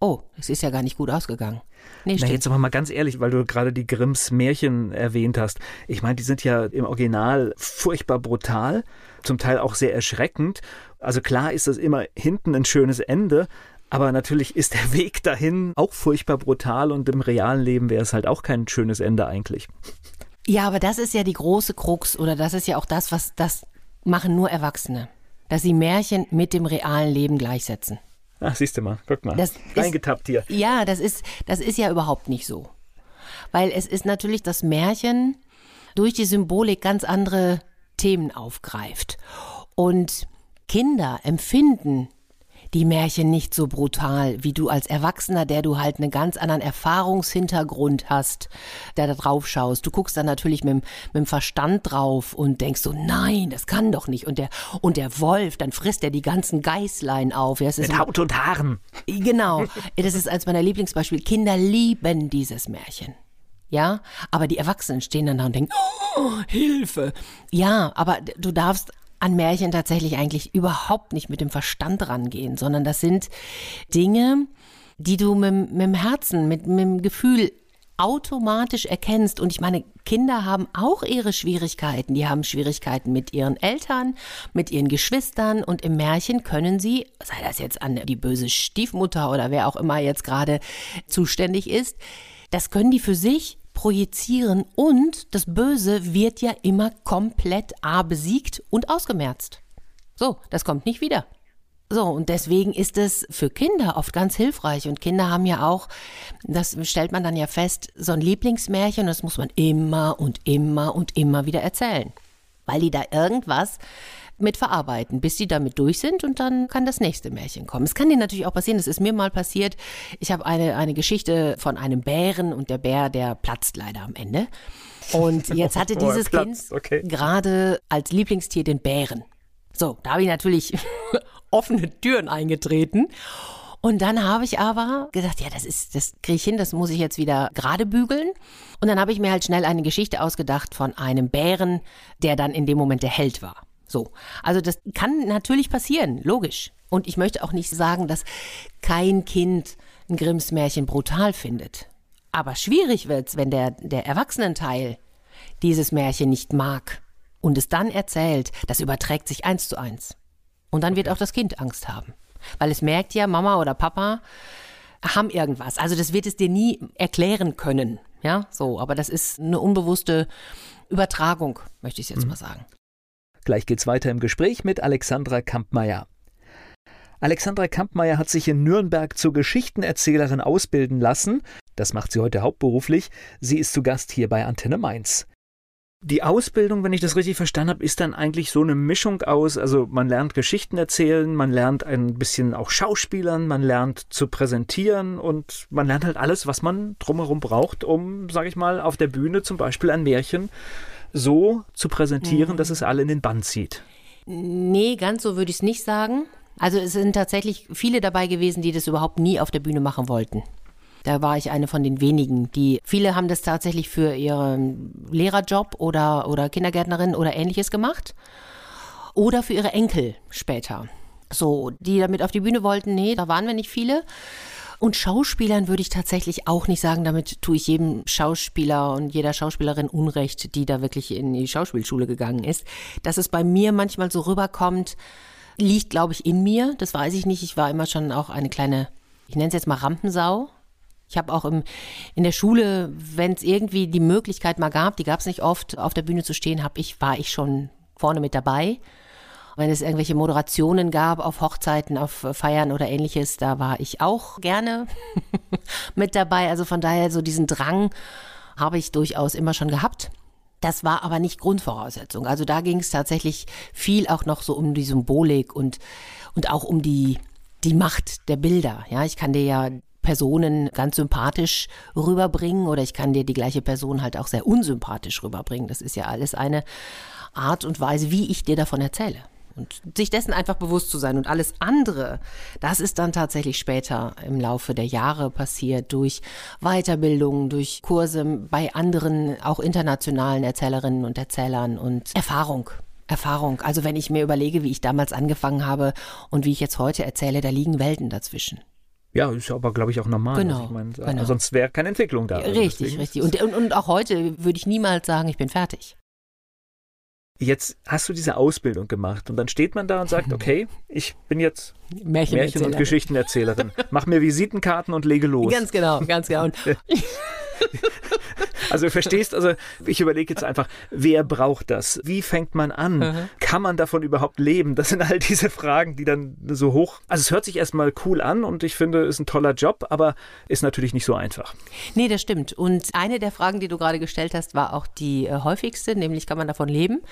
oh, es ist ja gar nicht gut ausgegangen. Nee, Na, jetzt aber mal ganz ehrlich, weil du gerade die Grimms Märchen erwähnt hast. Ich meine, die sind ja im Original furchtbar brutal, zum Teil auch sehr erschreckend. Also klar ist das immer hinten ein schönes Ende, aber natürlich ist der Weg dahin auch furchtbar brutal und im realen Leben wäre es halt auch kein schönes Ende eigentlich. Ja, aber das ist ja die große Krux oder das ist ja auch das, was das machen nur Erwachsene, dass sie Märchen mit dem realen Leben gleichsetzen. Ach, siehst du mal, guck mal. Das Reingetappt hier. Ja, das ist, das ist ja überhaupt nicht so. Weil es ist natürlich das Märchen durch die Symbolik ganz andere Themen aufgreift. Und Kinder empfinden die Märchen nicht so brutal, wie du als Erwachsener, der du halt einen ganz anderen Erfahrungshintergrund hast, der da drauf schaust. Du guckst dann natürlich mit, mit dem Verstand drauf und denkst so, nein, das kann doch nicht. Und der, und der Wolf, dann frisst er die ganzen Geißlein auf. Ja, mit Haut und Haaren. Genau. Das ist als meiner Lieblingsbeispiel. Kinder lieben dieses Märchen. Ja, aber die Erwachsenen stehen dann da und denken, oh, Hilfe. Ja, aber du darfst an Märchen tatsächlich eigentlich überhaupt nicht mit dem Verstand rangehen, sondern das sind Dinge, die du mit, mit dem Herzen, mit, mit dem Gefühl automatisch erkennst. Und ich meine, Kinder haben auch ihre Schwierigkeiten. Die haben Schwierigkeiten mit ihren Eltern, mit ihren Geschwistern und im Märchen können sie, sei das jetzt an die böse Stiefmutter oder wer auch immer jetzt gerade zuständig ist, das können die für sich projizieren und das Böse wird ja immer komplett A besiegt und ausgemerzt. So, das kommt nicht wieder. So, und deswegen ist es für Kinder oft ganz hilfreich. Und Kinder haben ja auch, das stellt man dann ja fest, so ein Lieblingsmärchen, das muss man immer und immer und immer wieder erzählen. Weil die da irgendwas mit verarbeiten, bis sie damit durch sind und dann kann das nächste Märchen kommen. Es kann dir natürlich auch passieren, das ist mir mal passiert. Ich habe eine, eine Geschichte von einem Bären und der Bär, der platzt leider am Ende. Und jetzt hatte oh, dieses Kind okay. gerade als Lieblingstier den Bären. So, da habe ich natürlich offene Türen eingetreten. Und dann habe ich aber gedacht, ja, das ist, das kriege ich hin, das muss ich jetzt wieder gerade bügeln. Und dann habe ich mir halt schnell eine Geschichte ausgedacht von einem Bären, der dann in dem Moment der Held war. So. Also das kann natürlich passieren, logisch. Und ich möchte auch nicht sagen, dass kein Kind ein Grimms Märchen brutal findet. Aber schwierig wird's, wenn der, der Erwachsenenteil dieses Märchen nicht mag und es dann erzählt, das überträgt sich eins zu eins. Und dann wird auch das Kind Angst haben. Weil es merkt ja, Mama oder Papa haben irgendwas. Also das wird es dir nie erklären können. Ja, so. Aber das ist eine unbewusste Übertragung, möchte ich jetzt mhm. mal sagen. Gleich geht's weiter im Gespräch mit Alexandra Kampmeier. Alexandra Kampmeier hat sich in Nürnberg zur Geschichtenerzählerin ausbilden lassen. Das macht sie heute hauptberuflich. Sie ist zu Gast hier bei Antenne Mainz. Die Ausbildung, wenn ich das richtig verstanden habe, ist dann eigentlich so eine Mischung aus, also man lernt Geschichten erzählen, man lernt ein bisschen auch Schauspielern, man lernt zu präsentieren und man lernt halt alles, was man drumherum braucht, um, sag ich mal, auf der Bühne zum Beispiel ein Märchen so zu präsentieren, mhm. dass es alle in den Band zieht. Nee, ganz so würde ich es nicht sagen. Also es sind tatsächlich viele dabei gewesen, die das überhaupt nie auf der Bühne machen wollten. Da war ich eine von den wenigen, die viele haben das tatsächlich für ihren Lehrerjob oder oder Kindergärtnerin oder ähnliches gemacht oder für ihre Enkel später. So, die damit auf die Bühne wollten, nee, da waren wir nicht viele. Und Schauspielern würde ich tatsächlich auch nicht sagen, damit tue ich jedem Schauspieler und jeder Schauspielerin Unrecht, die da wirklich in die Schauspielschule gegangen ist. Dass es bei mir manchmal so rüberkommt, liegt, glaube ich, in mir. Das weiß ich nicht. Ich war immer schon auch eine kleine, ich nenne es jetzt mal Rampensau. Ich habe auch im, in der Schule, wenn es irgendwie die Möglichkeit mal gab, die gab es nicht oft, auf der Bühne zu stehen, hab ich, war ich schon vorne mit dabei. Wenn es irgendwelche Moderationen gab auf Hochzeiten, auf Feiern oder ähnliches, da war ich auch gerne mit dabei. Also von daher so diesen Drang habe ich durchaus immer schon gehabt. Das war aber nicht Grundvoraussetzung. Also da ging es tatsächlich viel auch noch so um die Symbolik und, und auch um die, die Macht der Bilder. Ja, ich kann dir ja Personen ganz sympathisch rüberbringen oder ich kann dir die gleiche Person halt auch sehr unsympathisch rüberbringen. Das ist ja alles eine Art und Weise, wie ich dir davon erzähle. Und sich dessen einfach bewusst zu sein. Und alles andere, das ist dann tatsächlich später im Laufe der Jahre passiert durch Weiterbildung, durch Kurse bei anderen, auch internationalen Erzählerinnen und Erzählern und Erfahrung. Erfahrung. Also wenn ich mir überlege, wie ich damals angefangen habe und wie ich jetzt heute erzähle, da liegen Welten dazwischen. Ja, ist aber, glaube ich, auch normal. Genau, also ich mein, genau. Sonst wäre keine Entwicklung da. Also richtig, richtig. Und, und, und auch heute würde ich niemals sagen, ich bin fertig. Jetzt hast du diese Ausbildung gemacht und dann steht man da und sagt, okay, ich bin jetzt Märchen, Märchen und Geschichtenerzählerin. Mach mir Visitenkarten und lege los. Ganz genau, ganz genau. Also verstehst, also ich überlege jetzt einfach, wer braucht das? Wie fängt man an? Mhm. Kann man davon überhaupt leben? Das sind all diese Fragen, die dann so hoch. Also es hört sich erstmal cool an und ich finde, es ist ein toller Job, aber ist natürlich nicht so einfach. Nee, das stimmt. Und eine der Fragen, die du gerade gestellt hast, war auch die äh, häufigste, nämlich kann man davon leben?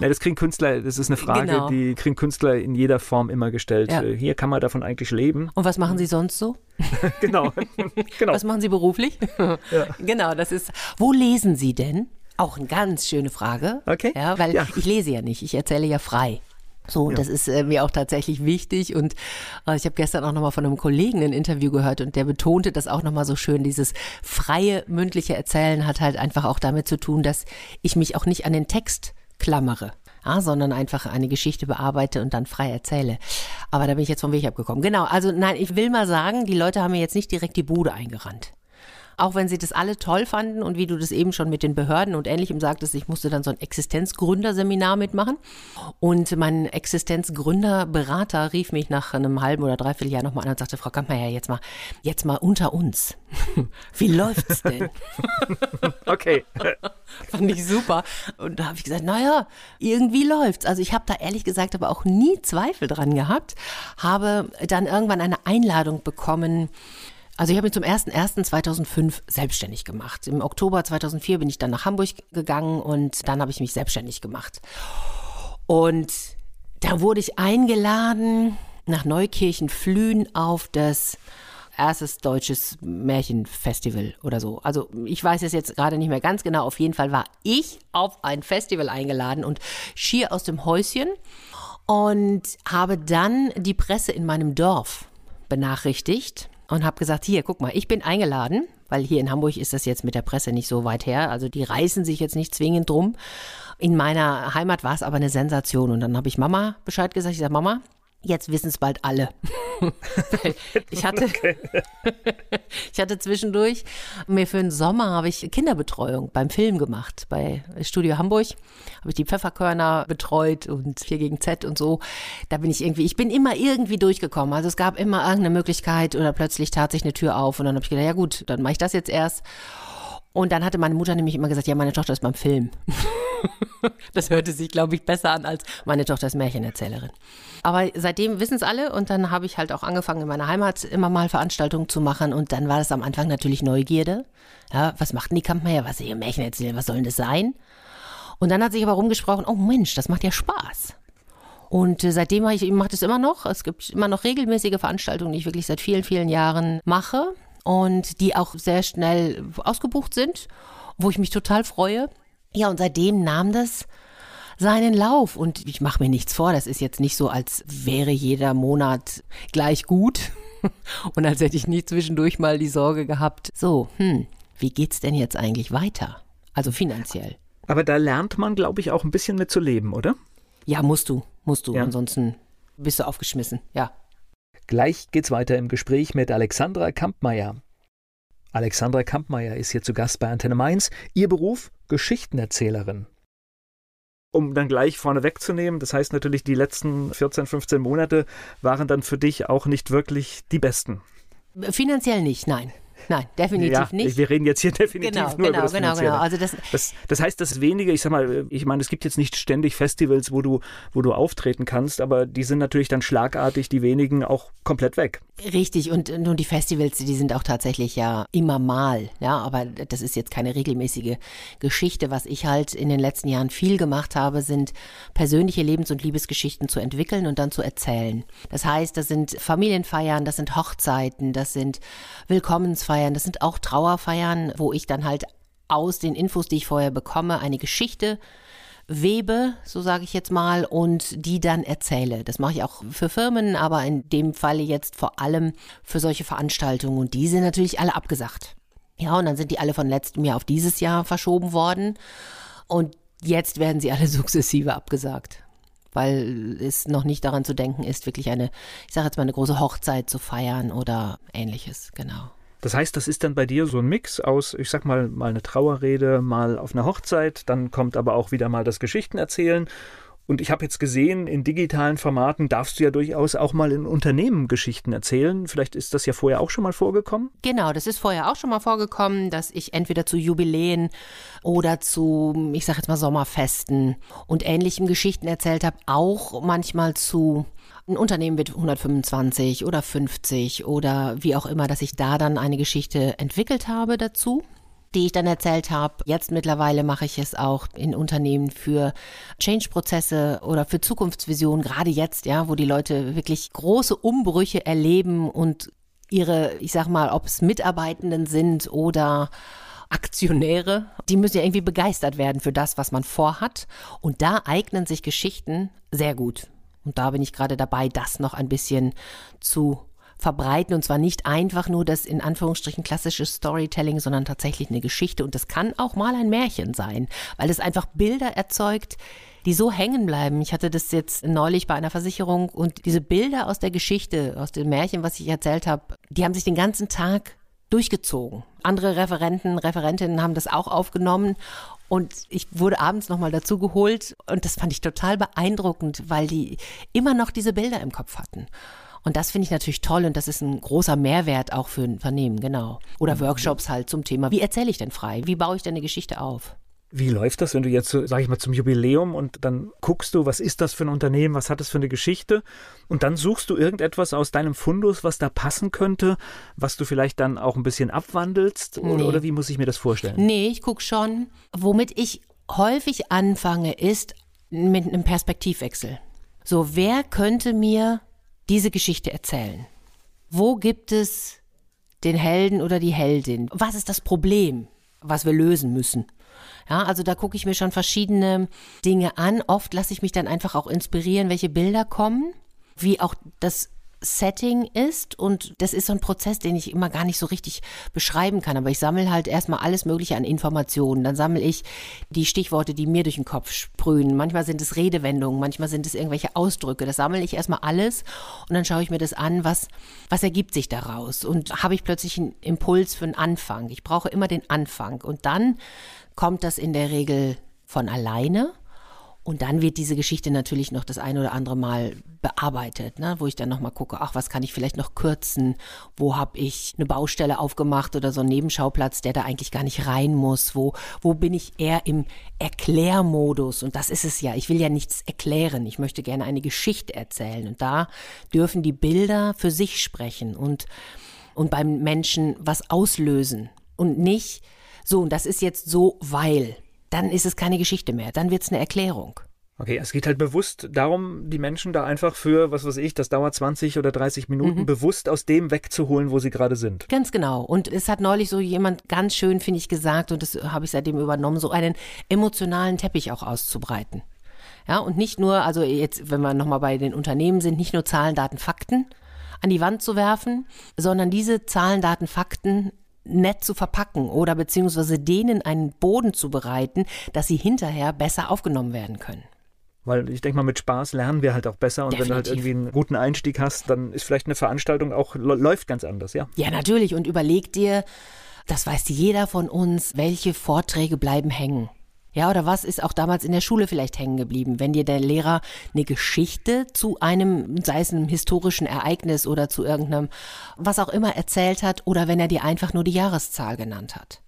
Ja, das kriegen Künstler, das ist eine Frage, genau. die kriegen Künstler in jeder Form immer gestellt. Ja. Äh, hier kann man davon eigentlich leben. Und was machen Sie sonst so? genau. genau. Was machen Sie beruflich? ja. Genau, das ist. Wo lesen Sie denn? Auch eine ganz schöne Frage. Okay. Ja, weil ja. ich lese ja nicht, ich erzähle ja frei. So, und ja. das ist äh, mir auch tatsächlich wichtig. Und äh, ich habe gestern auch nochmal von einem Kollegen ein Interview gehört und der betonte das auch nochmal so schön. Dieses freie mündliche Erzählen hat halt einfach auch damit zu tun, dass ich mich auch nicht an den Text klammere ja, sondern einfach eine Geschichte bearbeite und dann frei erzähle. Aber da bin ich jetzt vom Weg abgekommen. Genau, also nein, ich will mal sagen, die Leute haben mir jetzt nicht direkt die Bude eingerannt auch wenn sie das alle toll fanden und wie du das eben schon mit den Behörden und Ähnlichem sagtest, ich musste dann so ein Existenzgründerseminar mitmachen. Und mein Existenzgründerberater rief mich nach einem halben oder dreiviertel Jahr nochmal an und sagte, Frau Kampmeier, jetzt mal, jetzt mal unter uns. Wie läuft's denn? okay. Fand ich super. Und da habe ich gesagt, naja, irgendwie läuft's. Also ich habe da ehrlich gesagt aber auch nie Zweifel dran gehabt, habe dann irgendwann eine Einladung bekommen, also ich habe mich zum 01.01.2005 selbstständig gemacht. Im Oktober 2004 bin ich dann nach Hamburg gegangen und dann habe ich mich selbstständig gemacht. Und da wurde ich eingeladen nach Neukirchen Flühen auf das erstes deutsches Märchenfestival oder so. Also ich weiß es jetzt gerade nicht mehr ganz genau. Auf jeden Fall war ich auf ein Festival eingeladen und schier aus dem Häuschen und habe dann die Presse in meinem Dorf benachrichtigt und habe gesagt, hier, guck mal, ich bin eingeladen, weil hier in Hamburg ist das jetzt mit der Presse nicht so weit her. Also die reißen sich jetzt nicht zwingend drum. In meiner Heimat war es aber eine Sensation. Und dann habe ich Mama Bescheid gesagt. Ich sage, Mama, Jetzt wissen es bald alle. ich hatte, ich hatte zwischendurch mir für den Sommer habe ich Kinderbetreuung beim Film gemacht bei Studio Hamburg. Habe ich die Pfefferkörner betreut und 4 gegen Z und so. Da bin ich irgendwie, ich bin immer irgendwie durchgekommen. Also es gab immer irgendeine Möglichkeit oder plötzlich tat sich eine Tür auf und dann habe ich gedacht, ja gut, dann mache ich das jetzt erst. Und dann hatte meine Mutter nämlich immer gesagt, ja, meine Tochter ist beim Film. das hörte sich, glaube ich, besser an als meine Tochter ist Märchenerzählerin. Aber seitdem wissen es alle und dann habe ich halt auch angefangen, in meiner Heimat immer mal Veranstaltungen zu machen und dann war das am Anfang natürlich Neugierde. Ja, was macht denn die Kampmeier? Was ihr Märchen erzählen? Was soll denn das sein? Und dann hat sich aber rumgesprochen, oh Mensch, das macht ja Spaß. Und äh, seitdem mache ich, mache das immer noch. Es gibt immer noch regelmäßige Veranstaltungen, die ich wirklich seit vielen, vielen Jahren mache und die auch sehr schnell ausgebucht sind, wo ich mich total freue. Ja, und seitdem nahm das seinen Lauf. Und ich mache mir nichts vor, das ist jetzt nicht so, als wäre jeder Monat gleich gut und als hätte ich nie zwischendurch mal die Sorge gehabt, so, hm, wie geht's denn jetzt eigentlich weiter? Also finanziell. Aber da lernt man, glaube ich, auch ein bisschen mit zu leben, oder? Ja, musst du, musst du. Ja. Ansonsten bist du aufgeschmissen, ja. Gleich geht's weiter im Gespräch mit Alexandra Kampmeier. Alexandra Kampmeier ist hier zu Gast bei Antenne Mainz. Ihr Beruf Geschichtenerzählerin. Um dann gleich vorne wegzunehmen, das heißt natürlich, die letzten 14, 15 Monate waren dann für dich auch nicht wirklich die besten. Finanziell nicht, nein. Nein, definitiv ja, nicht. Wir reden jetzt hier definitiv genau, nur genau, über das genau, genau. Also das, das, das heißt, das wenige, ich sag mal, ich meine, es gibt jetzt nicht ständig Festivals, wo du, wo du auftreten kannst, aber die sind natürlich dann schlagartig, die wenigen, auch komplett weg. Richtig, und nun die Festivals, die sind auch tatsächlich ja immer mal, ja, aber das ist jetzt keine regelmäßige Geschichte. Was ich halt in den letzten Jahren viel gemacht habe, sind persönliche Lebens- und Liebesgeschichten zu entwickeln und dann zu erzählen. Das heißt, das sind Familienfeiern, das sind Hochzeiten, das sind Willkommensfeiern, das sind auch Trauerfeiern, wo ich dann halt aus den Infos, die ich vorher bekomme, eine Geschichte webe, so sage ich jetzt mal, und die dann erzähle. Das mache ich auch für Firmen, aber in dem Falle jetzt vor allem für solche Veranstaltungen. Und die sind natürlich alle abgesagt. Ja, und dann sind die alle von letztem Jahr auf dieses Jahr verschoben worden. Und jetzt werden sie alle sukzessive abgesagt. Weil es noch nicht daran zu denken ist, wirklich eine, ich sage jetzt mal, eine große Hochzeit zu feiern oder ähnliches, genau. Das heißt, das ist dann bei dir so ein Mix aus, ich sag mal, mal eine Trauerrede, mal auf einer Hochzeit, dann kommt aber auch wieder mal das Geschichtenerzählen Und ich habe jetzt gesehen, in digitalen Formaten darfst du ja durchaus auch mal in Unternehmen Geschichten erzählen. Vielleicht ist das ja vorher auch schon mal vorgekommen. Genau, das ist vorher auch schon mal vorgekommen, dass ich entweder zu Jubiläen oder zu, ich sage jetzt mal, Sommerfesten und ähnlichen Geschichten erzählt habe. Auch manchmal zu ein Unternehmen mit 125 oder 50 oder wie auch immer, dass ich da dann eine Geschichte entwickelt habe dazu die ich dann erzählt habe. Jetzt mittlerweile mache ich es auch in Unternehmen für Change-Prozesse oder für Zukunftsvisionen, gerade jetzt, ja, wo die Leute wirklich große Umbrüche erleben und ihre, ich sag mal, ob es Mitarbeitenden sind oder Aktionäre, die müssen ja irgendwie begeistert werden für das, was man vorhat. Und da eignen sich Geschichten sehr gut. Und da bin ich gerade dabei, das noch ein bisschen zu verbreiten und zwar nicht einfach nur das in Anführungsstrichen klassische Storytelling, sondern tatsächlich eine Geschichte und das kann auch mal ein Märchen sein, weil es einfach Bilder erzeugt, die so hängen bleiben. Ich hatte das jetzt neulich bei einer Versicherung und diese Bilder aus der Geschichte, aus dem Märchen, was ich erzählt habe, die haben sich den ganzen Tag durchgezogen. Andere Referenten, Referentinnen haben das auch aufgenommen und ich wurde abends nochmal dazu geholt und das fand ich total beeindruckend, weil die immer noch diese Bilder im Kopf hatten. Und das finde ich natürlich toll und das ist ein großer Mehrwert auch für ein Unternehmen, genau. Oder mhm. Workshops halt zum Thema, wie erzähle ich denn frei? Wie baue ich denn eine Geschichte auf? Wie läuft das, wenn du jetzt, sag ich mal, zum Jubiläum und dann guckst du, was ist das für ein Unternehmen, was hat das für eine Geschichte und dann suchst du irgendetwas aus deinem Fundus, was da passen könnte, was du vielleicht dann auch ein bisschen abwandelst nee. oder, oder, wie muss ich mir das vorstellen? Nee, ich gucke schon. Womit ich häufig anfange, ist mit einem Perspektivwechsel. So, wer könnte mir diese Geschichte erzählen? Wo gibt es den Helden oder die Heldin? Was ist das Problem, was wir lösen müssen? Ja, also da gucke ich mir schon verschiedene Dinge an. Oft lasse ich mich dann einfach auch inspirieren, welche Bilder kommen, wie auch das Setting ist und das ist so ein Prozess, den ich immer gar nicht so richtig beschreiben kann, aber ich sammle halt erstmal alles mögliche an Informationen, dann sammle ich die Stichworte, die mir durch den Kopf sprühen. Manchmal sind es Redewendungen, manchmal sind es irgendwelche Ausdrücke, das sammle ich erstmal alles und dann schaue ich mir das an, was was ergibt sich daraus? Und habe ich plötzlich einen Impuls für einen Anfang. Ich brauche immer den Anfang. Und dann kommt das in der Regel von alleine und dann wird diese Geschichte natürlich noch das ein oder andere Mal bearbeitet, ne? wo ich dann nochmal gucke, ach, was kann ich vielleicht noch kürzen? Wo habe ich eine Baustelle aufgemacht oder so einen Nebenschauplatz, der da eigentlich gar nicht rein muss? Wo, wo bin ich eher im Erklärmodus? Und das ist es ja. Ich will ja nichts erklären. Ich möchte gerne eine Geschichte erzählen. Und da dürfen die Bilder für sich sprechen und, und beim Menschen was auslösen. Und nicht so, und das ist jetzt so, weil dann ist es keine Geschichte mehr, dann wird es eine Erklärung. Okay, es geht halt bewusst darum, die Menschen da einfach für, was weiß ich, das dauert 20 oder 30 Minuten, mhm. bewusst aus dem wegzuholen, wo sie gerade sind. Ganz genau. Und es hat neulich so jemand ganz schön, finde ich, gesagt, und das habe ich seitdem übernommen, so einen emotionalen Teppich auch auszubreiten. Ja, und nicht nur, also jetzt, wenn wir nochmal bei den Unternehmen sind, nicht nur Zahlen, Daten, Fakten an die Wand zu werfen, sondern diese Zahlen, Daten, Fakten nett zu verpacken oder beziehungsweise denen einen Boden zu bereiten, dass sie hinterher besser aufgenommen werden können. Weil ich denke mal, mit Spaß lernen wir halt auch besser und Definitiv. wenn du halt irgendwie einen guten Einstieg hast, dann ist vielleicht eine Veranstaltung auch, läuft ganz anders, ja? Ja, natürlich. Und überleg dir, das weiß jeder von uns, welche Vorträge bleiben hängen. Ja, oder was ist auch damals in der Schule vielleicht hängen geblieben, wenn dir der Lehrer eine Geschichte zu einem, sei es einem historischen Ereignis oder zu irgendeinem, was auch immer erzählt hat, oder wenn er dir einfach nur die Jahreszahl genannt hat.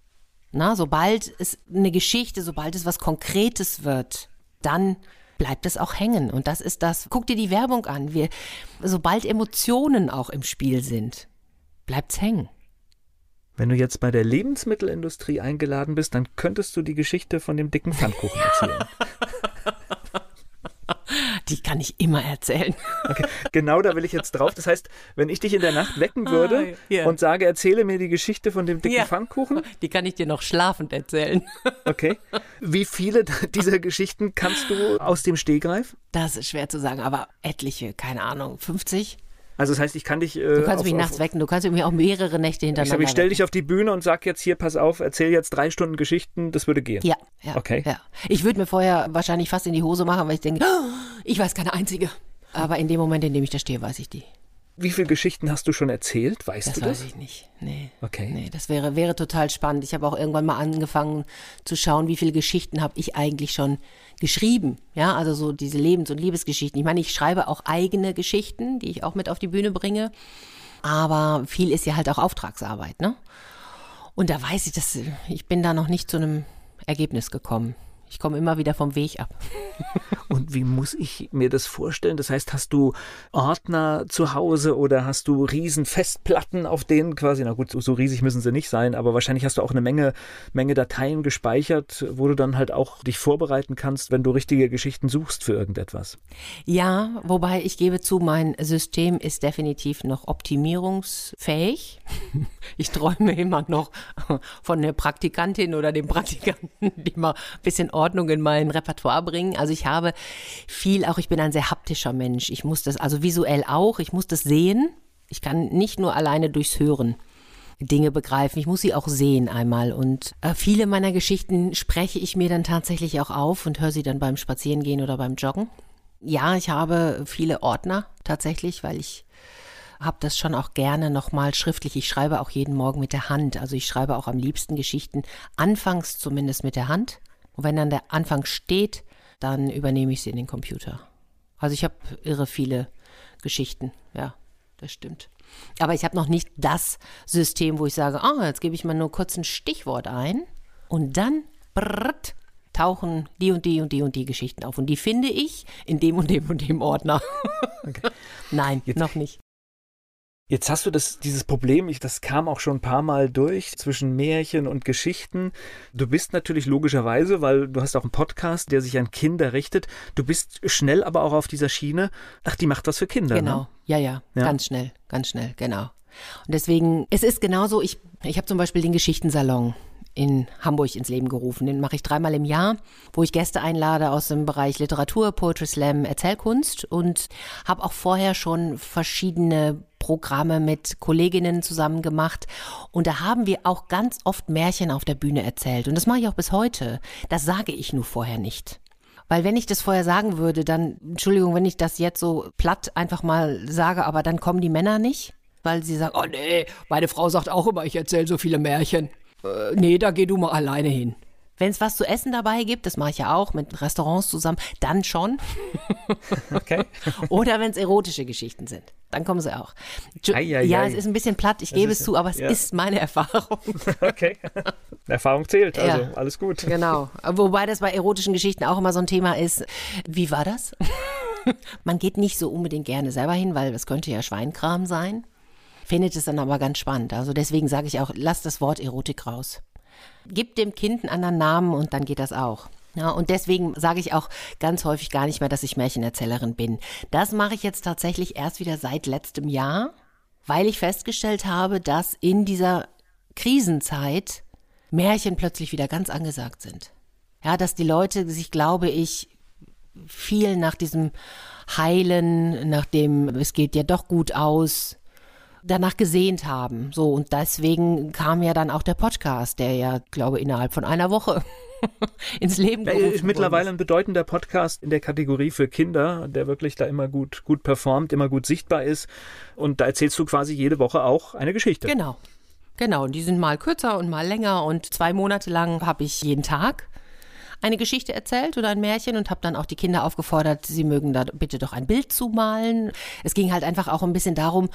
Na, sobald es eine Geschichte, sobald es was Konkretes wird, dann bleibt es auch hängen. Und das ist das. Guck dir die Werbung an. Wir, sobald Emotionen auch im Spiel sind, bleibt's hängen. Wenn du jetzt bei der Lebensmittelindustrie eingeladen bist, dann könntest du die Geschichte von dem dicken Pfannkuchen erzählen. Die kann ich immer erzählen. Okay, genau da will ich jetzt drauf. Das heißt, wenn ich dich in der Nacht wecken würde ah, yeah. und sage, erzähle mir die Geschichte von dem dicken ja. Pfannkuchen. Die kann ich dir noch schlafend erzählen. Okay. Wie viele dieser Geschichten kannst du aus dem Stehgreif? Das ist schwer zu sagen, aber etliche, keine Ahnung, 50? Also das heißt, ich kann dich. Äh, du kannst auf, mich nachts wecken, du kannst mich auch mehrere Nächte hintereinander. Ich, ich stelle dich auf die Bühne und sag jetzt hier, pass auf, erzähl jetzt drei Stunden Geschichten, das würde gehen. Ja, ja. Okay. Ja. Ich würde mir vorher wahrscheinlich fast in die Hose machen, weil ich denke, oh, ich weiß keine einzige. Aber in dem Moment, in dem ich da stehe, weiß ich die. Wie viele Geschichten hast du schon erzählt? Weißt das du das? weiß ich nicht. Nee. Okay. Nee, das wäre, wäre total spannend. Ich habe auch irgendwann mal angefangen zu schauen, wie viele Geschichten habe ich eigentlich schon geschrieben. Ja, also so diese Lebens- und Liebesgeschichten. Ich meine, ich schreibe auch eigene Geschichten, die ich auch mit auf die Bühne bringe. Aber viel ist ja halt auch Auftragsarbeit, ne? Und da weiß ich, dass ich bin da noch nicht zu einem Ergebnis gekommen. Ich komme immer wieder vom Weg ab. Und wie muss ich mir das vorstellen? Das heißt, hast du Ordner zu Hause oder hast du riesen Festplatten, auf denen quasi, na gut, so riesig müssen sie nicht sein, aber wahrscheinlich hast du auch eine Menge, Menge Dateien gespeichert, wo du dann halt auch dich vorbereiten kannst, wenn du richtige Geschichten suchst für irgendetwas. Ja, wobei ich gebe zu, mein System ist definitiv noch optimierungsfähig. Ich träume immer noch von der Praktikantin oder dem Praktikanten, die mal ein bisschen Ordnung in mein Repertoire bringen. Also ich habe viel, auch ich bin ein sehr haptischer Mensch. Ich muss das, also visuell auch, ich muss das sehen. Ich kann nicht nur alleine durchs Hören Dinge begreifen. Ich muss sie auch sehen einmal. Und äh, viele meiner Geschichten spreche ich mir dann tatsächlich auch auf und höre sie dann beim Spazierengehen oder beim Joggen. Ja, ich habe viele Ordner tatsächlich, weil ich habe das schon auch gerne nochmal schriftlich. Ich schreibe auch jeden Morgen mit der Hand. Also ich schreibe auch am liebsten Geschichten, anfangs zumindest mit der Hand. Und wenn dann der Anfang steht, dann übernehme ich sie in den Computer. Also ich habe irre viele Geschichten, ja, das stimmt. Aber ich habe noch nicht das System, wo ich sage, ah, jetzt gebe ich mal nur kurz ein Stichwort ein und dann brrrt, tauchen die und die und die und die Geschichten auf. Und die finde ich in dem und dem und dem Ordner. Okay. Nein, jetzt, noch nicht. Jetzt hast du das, dieses Problem, ich, das kam auch schon ein paar Mal durch zwischen Märchen und Geschichten. Du bist natürlich logischerweise, weil du hast auch einen Podcast, der sich an Kinder richtet. Du bist schnell aber auch auf dieser Schiene. Ach, die macht was für Kinder. Genau, ne? ja, ja, ja, ganz schnell, ganz schnell, genau. Und deswegen, es ist genauso, ich, ich habe zum Beispiel den Geschichtensalon in Hamburg ins Leben gerufen. Den mache ich dreimal im Jahr, wo ich Gäste einlade aus dem Bereich Literatur, Poetry Slam, Erzählkunst und habe auch vorher schon verschiedene Programme mit Kolleginnen zusammen gemacht und da haben wir auch ganz oft Märchen auf der Bühne erzählt und das mache ich auch bis heute. Das sage ich nur vorher nicht. Weil wenn ich das vorher sagen würde, dann, Entschuldigung, wenn ich das jetzt so platt einfach mal sage, aber dann kommen die Männer nicht, weil sie sagen, oh nee, meine Frau sagt auch immer, ich erzähle so viele Märchen äh, nee, da geh du mal alleine hin. Wenn es was zu essen dabei gibt, das mache ich ja auch mit Restaurants zusammen, dann schon. Okay. Oder wenn es erotische Geschichten sind, dann kommen sie auch. Ei, ei, ja, ei. es ist ein bisschen platt, ich gebe es zu, aber es ja. ist meine Erfahrung. Okay. Erfahrung zählt, also Ja. alles gut. Genau. Wobei das bei erotischen Geschichten auch immer so ein Thema ist. Wie war das? Man geht nicht so unbedingt gerne selber hin, weil das könnte ja Schweinkram sein. Findet es dann aber ganz spannend. Also deswegen sage ich auch, lass das Wort Erotik raus. Gib dem Kind einen anderen Namen und dann geht das auch. Ja, und deswegen sage ich auch ganz häufig gar nicht mehr, dass ich Märchenerzählerin bin. Das mache ich jetzt tatsächlich erst wieder seit letztem Jahr, weil ich festgestellt habe, dass in dieser Krisenzeit Märchen plötzlich wieder ganz angesagt sind. Ja, dass die Leute sich, glaube ich, viel nach diesem Heilen, nach dem, es geht ja doch gut aus, danach gesehnt haben. So, und deswegen kam ja dann auch der Podcast, der ja, glaube innerhalb von einer Woche ins Leben gerufen ist mittlerweile ein bedeutender Podcast in der Kategorie für Kinder, der wirklich da immer gut, gut performt, immer gut sichtbar ist. Und da erzählst du quasi jede Woche auch eine Geschichte. Genau. Genau, und die sind mal kürzer und mal länger und zwei Monate lang habe ich jeden Tag eine Geschichte erzählt oder ein Märchen und habe dann auch die Kinder aufgefordert, sie mögen da bitte doch ein Bild zumalen. Es ging halt einfach auch ein bisschen darum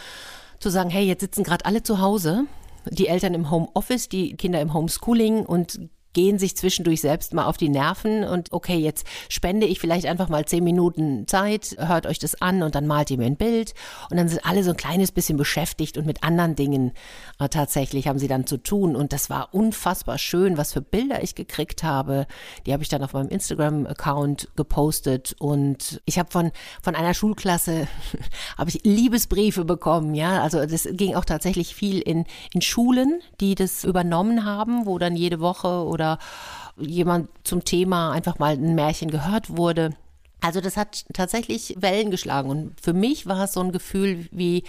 zu sagen, hey, jetzt sitzen gerade alle zu Hause, die Eltern im Homeoffice, die Kinder im Homeschooling und gehen sich zwischendurch selbst mal auf die Nerven und okay, jetzt spende ich vielleicht einfach mal zehn Minuten Zeit, hört euch das an und dann malt ihr mir ein Bild. Und dann sind alle so ein kleines bisschen beschäftigt und mit anderen Dingen äh, tatsächlich haben sie dann zu tun. Und das war unfassbar schön, was für Bilder ich gekriegt habe. Die habe ich dann auf meinem Instagram-Account gepostet. Und ich habe von von einer Schulklasse habe ich Liebesbriefe bekommen, ja, also das ging auch tatsächlich viel in in Schulen, die das übernommen haben, wo dann jede Woche oder jemand zum Thema einfach mal ein Märchen gehört wurde. Also das hat tatsächlich Wellen geschlagen und für mich war es so ein Gefühl wie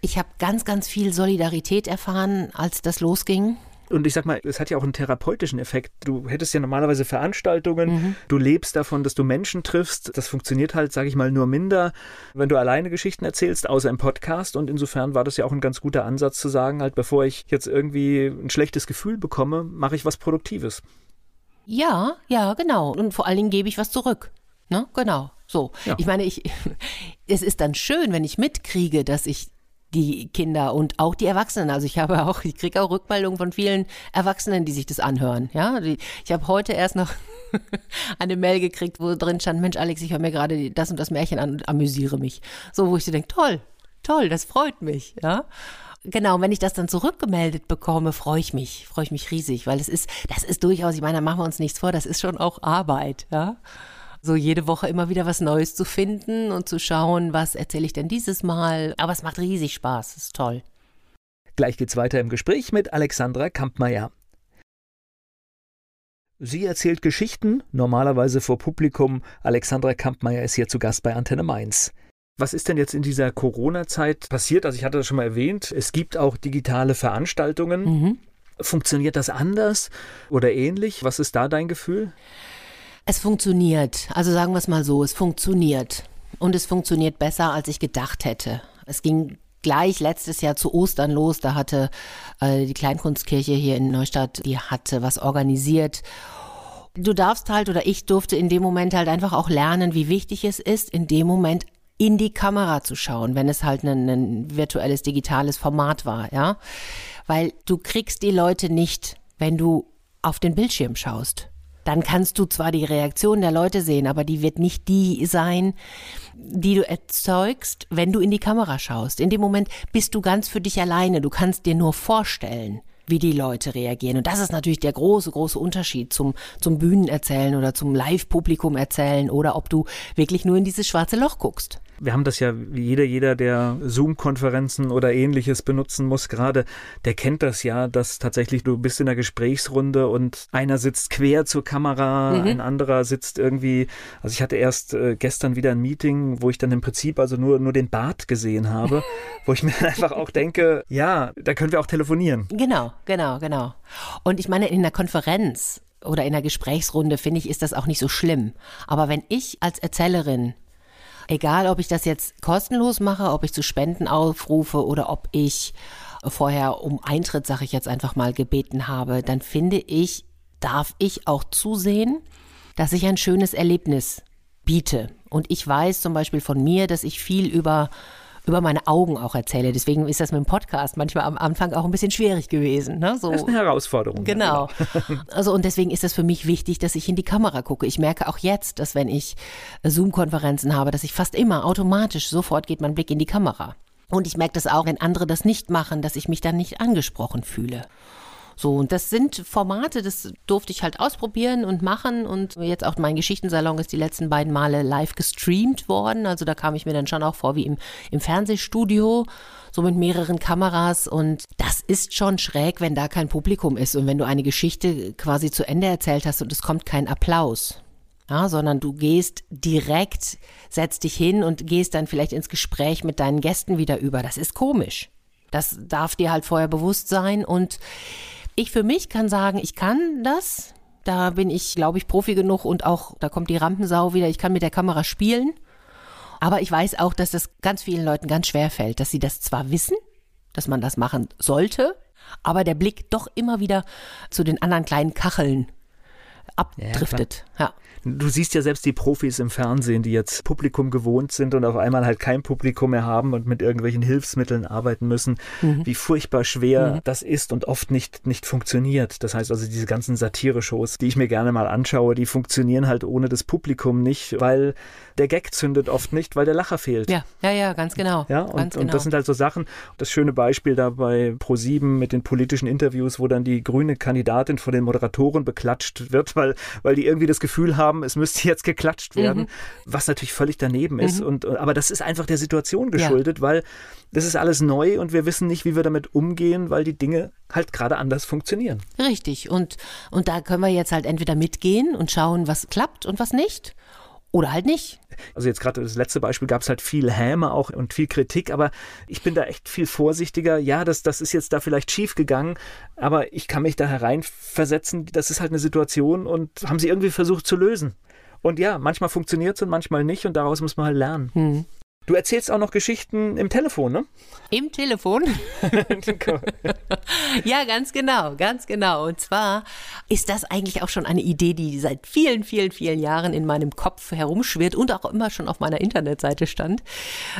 ich habe ganz, ganz viel Solidarität erfahren, als das losging. Und ich sag mal, es hat ja auch einen therapeutischen Effekt. Du hättest ja normalerweise Veranstaltungen, mhm. du lebst davon, dass du Menschen triffst. Das funktioniert halt, sage ich mal, nur minder, wenn du alleine Geschichten erzählst, außer im Podcast. Und insofern war das ja auch ein ganz guter Ansatz zu sagen, halt, bevor ich jetzt irgendwie ein schlechtes Gefühl bekomme, mache ich was Produktives. Ja, ja, genau. Und vor allen Dingen gebe ich was zurück. Ne? Genau. So. Ja. Ich meine, ich, es ist dann schön, wenn ich mitkriege, dass ich die Kinder und auch die Erwachsenen. Also ich habe auch, ich kriege auch Rückmeldungen von vielen Erwachsenen, die sich das anhören. Ja, ich habe heute erst noch eine Mail gekriegt, wo drin stand, Mensch, Alex, ich höre mir gerade das und das Märchen an und amüsiere mich. So, wo ich so denke, toll, toll, das freut mich, ja. Genau, wenn ich das dann zurückgemeldet bekomme, freue ich mich, freue ich mich riesig, weil es ist, das ist durchaus, ich meine, da machen wir uns nichts vor, das ist schon auch Arbeit, ja so jede Woche immer wieder was Neues zu finden und zu schauen, was erzähle ich denn dieses Mal. Aber es macht riesig Spaß, ist toll. Gleich geht's weiter im Gespräch mit Alexandra Kampmeier. Sie erzählt Geschichten, normalerweise vor Publikum. Alexandra Kampmeier ist hier zu Gast bei Antenne Mainz. Was ist denn jetzt in dieser Corona-Zeit passiert? Also ich hatte das schon mal erwähnt, es gibt auch digitale Veranstaltungen. Mhm. Funktioniert das anders oder ähnlich? Was ist da dein Gefühl? Es funktioniert. Also sagen wir es mal so, es funktioniert. Und es funktioniert besser, als ich gedacht hätte. Es ging gleich letztes Jahr zu Ostern los. Da hatte äh, die Kleinkunstkirche hier in Neustadt, die hatte was organisiert. Du darfst halt oder ich durfte in dem Moment halt einfach auch lernen, wie wichtig es ist, in dem Moment in die Kamera zu schauen, wenn es halt ein, ein virtuelles, digitales Format war, ja. Weil du kriegst die Leute nicht, wenn du auf den Bildschirm schaust dann kannst du zwar die Reaktion der Leute sehen, aber die wird nicht die sein, die du erzeugst, wenn du in die Kamera schaust. In dem Moment bist du ganz für dich alleine. Du kannst dir nur vorstellen, wie die Leute reagieren. Und das ist natürlich der große, große Unterschied zum, zum Bühnenerzählen oder zum Live-Publikum erzählen oder ob du wirklich nur in dieses schwarze Loch guckst wir haben das ja, wie jeder, jeder, der Zoom-Konferenzen oder ähnliches benutzen muss, gerade, der kennt das ja, dass tatsächlich du bist in einer Gesprächsrunde und einer sitzt quer zur Kamera, mhm. ein anderer sitzt irgendwie, also ich hatte erst äh, gestern wieder ein Meeting, wo ich dann im Prinzip also nur, nur den Bart gesehen habe, wo ich mir einfach auch denke, ja, da können wir auch telefonieren. Genau, genau, genau. Und ich meine, in einer Konferenz oder in einer Gesprächsrunde, finde ich, ist das auch nicht so schlimm. Aber wenn ich als Erzählerin Egal, ob ich das jetzt kostenlos mache, ob ich zu Spenden aufrufe oder ob ich vorher um Eintritt, sage ich jetzt einfach mal, gebeten habe, dann finde ich, darf ich auch zusehen, dass ich ein schönes Erlebnis biete. Und ich weiß zum Beispiel von mir, dass ich viel über über meine Augen auch erzähle. Deswegen ist das mit dem Podcast manchmal am Anfang auch ein bisschen schwierig gewesen. Ne? So. Das ist eine Herausforderung. Genau. Also und deswegen ist es für mich wichtig, dass ich in die Kamera gucke. Ich merke auch jetzt, dass wenn ich Zoom-Konferenzen habe, dass ich fast immer automatisch sofort geht mein Blick in die Kamera. Und ich merke das auch, wenn andere das nicht machen, dass ich mich dann nicht angesprochen fühle. So, und das sind Formate, das durfte ich halt ausprobieren und machen. Und jetzt auch mein Geschichtensalon ist die letzten beiden Male live gestreamt worden. Also da kam ich mir dann schon auch vor wie im, im Fernsehstudio so mit mehreren Kameras und das ist schon schräg, wenn da kein Publikum ist und wenn du eine Geschichte quasi zu Ende erzählt hast und es kommt kein Applaus. Ja, sondern du gehst direkt, setzt dich hin und gehst dann vielleicht ins Gespräch mit deinen Gästen wieder über. Das ist komisch. Das darf dir halt vorher bewusst sein und ich für mich kann sagen, ich kann das. Da bin ich, glaube ich, Profi genug und auch, da kommt die Rampensau wieder, ich kann mit der Kamera spielen. Aber ich weiß auch, dass das ganz vielen Leuten ganz schwer fällt, dass sie das zwar wissen, dass man das machen sollte, aber der Blick doch immer wieder zu den anderen kleinen Kacheln abdriftet. Ja, ja. Du siehst ja selbst die Profis im Fernsehen, die jetzt Publikum gewohnt sind und auf einmal halt kein Publikum mehr haben und mit irgendwelchen Hilfsmitteln arbeiten müssen, mhm. wie furchtbar schwer mhm. das ist und oft nicht, nicht funktioniert. Das heißt also, diese ganzen Satire-Shows, die ich mir gerne mal anschaue, die funktionieren halt ohne das Publikum nicht, weil der Gag zündet oft nicht, weil der Lacher fehlt. Ja, ja, ja, ganz genau. Ja, und, ganz genau. und das sind halt so Sachen. Das schöne Beispiel da bei Pro7 mit den politischen Interviews, wo dann die grüne Kandidatin von den Moderatoren beklatscht wird, weil, weil die irgendwie das Gefühl haben, es müsste jetzt geklatscht werden, mhm. was natürlich völlig daneben ist. Mhm. Und, aber das ist einfach der Situation geschuldet, ja. weil das ist alles neu und wir wissen nicht, wie wir damit umgehen, weil die Dinge halt gerade anders funktionieren. Richtig. Und, und da können wir jetzt halt entweder mitgehen und schauen, was klappt und was nicht Oder halt nicht. Also jetzt gerade das letzte Beispiel gab es halt viel Häme auch und viel Kritik, aber ich bin da echt viel vorsichtiger. Ja, das, das ist jetzt da vielleicht schief gegangen, aber ich kann mich da hereinversetzen. Das ist halt eine Situation und haben sie irgendwie versucht zu lösen. Und ja, manchmal funktioniert es und manchmal nicht und daraus muss man halt lernen. Hm. Du erzählst auch noch Geschichten im Telefon, ne? Im Telefon? ja, ganz genau, ganz genau. Und zwar ist das eigentlich auch schon eine Idee, die seit vielen, vielen, vielen Jahren in meinem Kopf herumschwirrt und auch immer schon auf meiner Internetseite stand.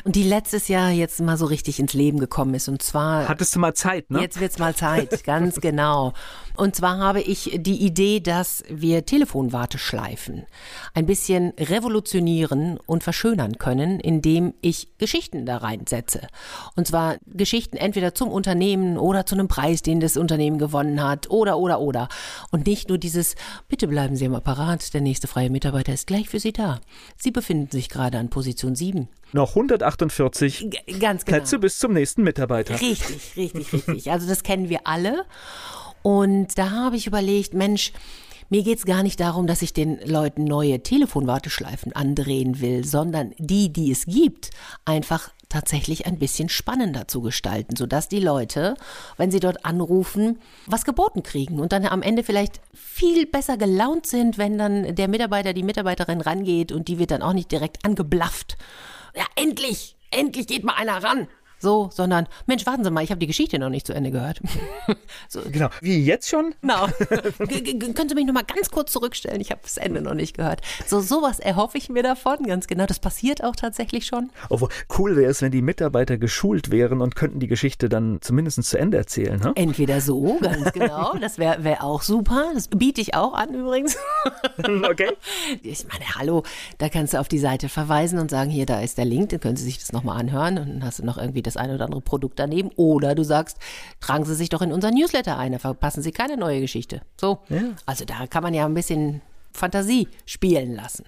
Und die letztes Jahr jetzt mal so richtig ins Leben gekommen ist. Und zwar. Hattest du mal Zeit, ne? Jetzt wird's mal Zeit, ganz genau. Und zwar habe ich die Idee, dass wir Telefonwarteschleifen ein bisschen revolutionieren und verschönern können, indem ich Geschichten da reinsetze. Und zwar Geschichten entweder zum Unternehmen oder zu einem Preis, den das Unternehmen gewonnen hat oder, oder, oder. Und nicht nur dieses, bitte bleiben Sie am Apparat, der nächste freie Mitarbeiter ist gleich für Sie da. Sie befinden sich gerade an Position 7. Noch 148 G ganz genau. Plätze bis zum nächsten Mitarbeiter. Richtig, richtig, richtig. Also das kennen wir alle. Und da habe ich überlegt, Mensch, mir geht es gar nicht darum, dass ich den Leuten neue Telefonwarteschleifen andrehen will, sondern die, die es gibt, einfach tatsächlich ein bisschen spannender zu gestalten, sodass die Leute, wenn sie dort anrufen, was geboten kriegen und dann am Ende vielleicht viel besser gelaunt sind, wenn dann der Mitarbeiter, die Mitarbeiterin rangeht und die wird dann auch nicht direkt angeblafft. Ja, endlich, endlich geht mal einer ran so, sondern Mensch, warten Sie mal, ich habe die Geschichte noch nicht zu Ende gehört. so. Genau. Wie jetzt schon? Genau. können Sie mich noch mal ganz kurz zurückstellen? Ich habe das Ende noch nicht gehört. So sowas erhoffe ich mir davon, ganz genau. Das passiert auch tatsächlich schon. Obwohl cool wäre es, wenn die Mitarbeiter geschult wären und könnten die Geschichte dann zumindest zu Ende erzählen. Ne? Entweder so, ganz genau. Das wäre wär auch super. Das biete ich auch an übrigens. okay. Ich meine, hallo, da kannst du auf die Seite verweisen und sagen, hier, da ist der Link, dann können Sie sich das nochmal anhören und dann hast du noch irgendwie das eine oder andere Produkt daneben. Oder du sagst, tragen Sie sich doch in unseren Newsletter ein, da verpassen Sie keine neue Geschichte. So. Ja. Also da kann man ja ein bisschen Fantasie spielen lassen.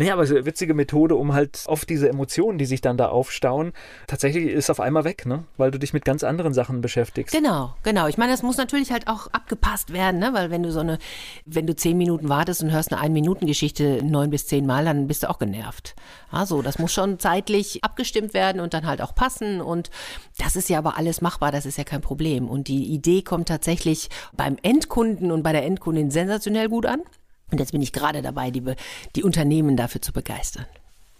Naja, aber eine witzige Methode, um halt oft diese Emotionen, die sich dann da aufstauen, tatsächlich ist auf einmal weg, ne? Weil du dich mit ganz anderen Sachen beschäftigst. Genau, genau. Ich meine, das muss natürlich halt auch abgepasst werden, ne? Weil wenn du so eine, wenn du zehn Minuten wartest und hörst eine Ein-Minuten-Geschichte neun bis zehn Mal, dann bist du auch genervt. Also, das muss schon zeitlich abgestimmt werden und dann halt auch passen. Und das ist ja aber alles machbar, das ist ja kein Problem. Und die Idee kommt tatsächlich beim Endkunden und bei der Endkundin sensationell gut an. Und jetzt bin ich gerade dabei, die, die Unternehmen dafür zu begeistern.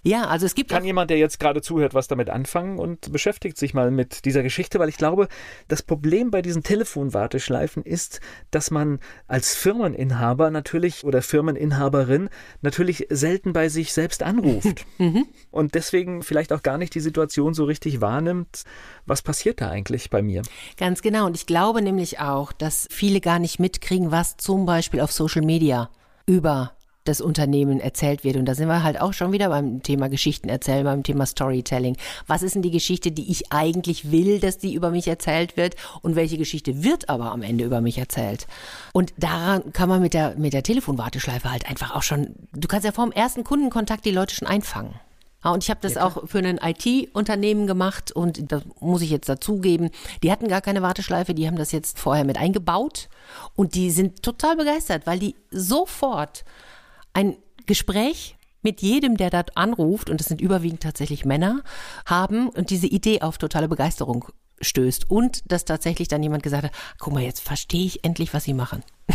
Ja, also es gibt. Kann jemand, der jetzt gerade zuhört, was damit anfangen und beschäftigt sich mal mit dieser Geschichte, weil ich glaube, das Problem bei diesen Telefonwarteschleifen ist, dass man als Firmeninhaber natürlich oder Firmeninhaberin natürlich selten bei sich selbst anruft mhm. und deswegen vielleicht auch gar nicht die Situation so richtig wahrnimmt. Was passiert da eigentlich bei mir? Ganz genau. Und ich glaube nämlich auch, dass viele gar nicht mitkriegen, was zum Beispiel auf Social Media über das Unternehmen erzählt wird. Und da sind wir halt auch schon wieder beim Thema Geschichten erzählen, beim Thema Storytelling. Was ist denn die Geschichte, die ich eigentlich will, dass die über mich erzählt wird? Und welche Geschichte wird aber am Ende über mich erzählt? Und daran kann man mit der, mit der Telefonwarteschleife halt einfach auch schon, du kannst ja vor dem ersten Kundenkontakt die Leute schon einfangen. Ja, und ich habe das ja, auch für ein IT-Unternehmen gemacht und das muss ich jetzt dazugeben. Die hatten gar keine Warteschleife, die haben das jetzt vorher mit eingebaut und die sind total begeistert, weil die sofort ein Gespräch mit jedem, der dort anruft, und das sind überwiegend tatsächlich Männer, haben und diese Idee auf totale Begeisterung stößt. Und dass tatsächlich dann jemand gesagt hat, guck mal, jetzt verstehe ich endlich, was sie machen.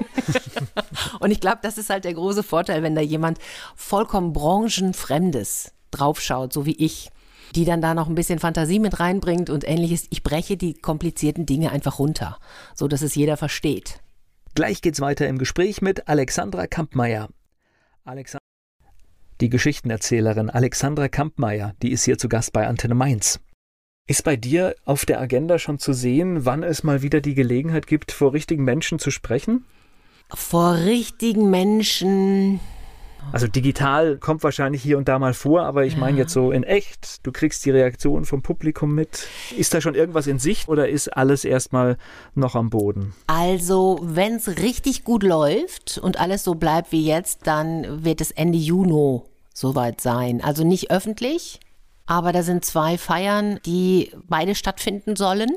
und ich glaube, das ist halt der große Vorteil, wenn da jemand vollkommen branchenfremdes draufschaut, so wie ich, die dann da noch ein bisschen Fantasie mit reinbringt und ähnliches. Ich breche die komplizierten Dinge einfach runter, so dass es jeder versteht. Gleich geht's weiter im Gespräch mit Alexandra Kampmeier. Alexandra die Geschichtenerzählerin Alexandra Kampmeier, die ist hier zu Gast bei Antenne Mainz. Ist bei dir auf der Agenda schon zu sehen, wann es mal wieder die Gelegenheit gibt, vor richtigen Menschen zu sprechen? Vor richtigen Menschen also digital kommt wahrscheinlich hier und da mal vor, aber ich ja. meine jetzt so in echt, du kriegst die Reaktion vom Publikum mit. Ist da schon irgendwas in Sicht oder ist alles erstmal noch am Boden? Also, wenn es richtig gut läuft und alles so bleibt wie jetzt, dann wird es Ende Juni soweit sein. Also nicht öffentlich, aber da sind zwei Feiern, die beide stattfinden sollen.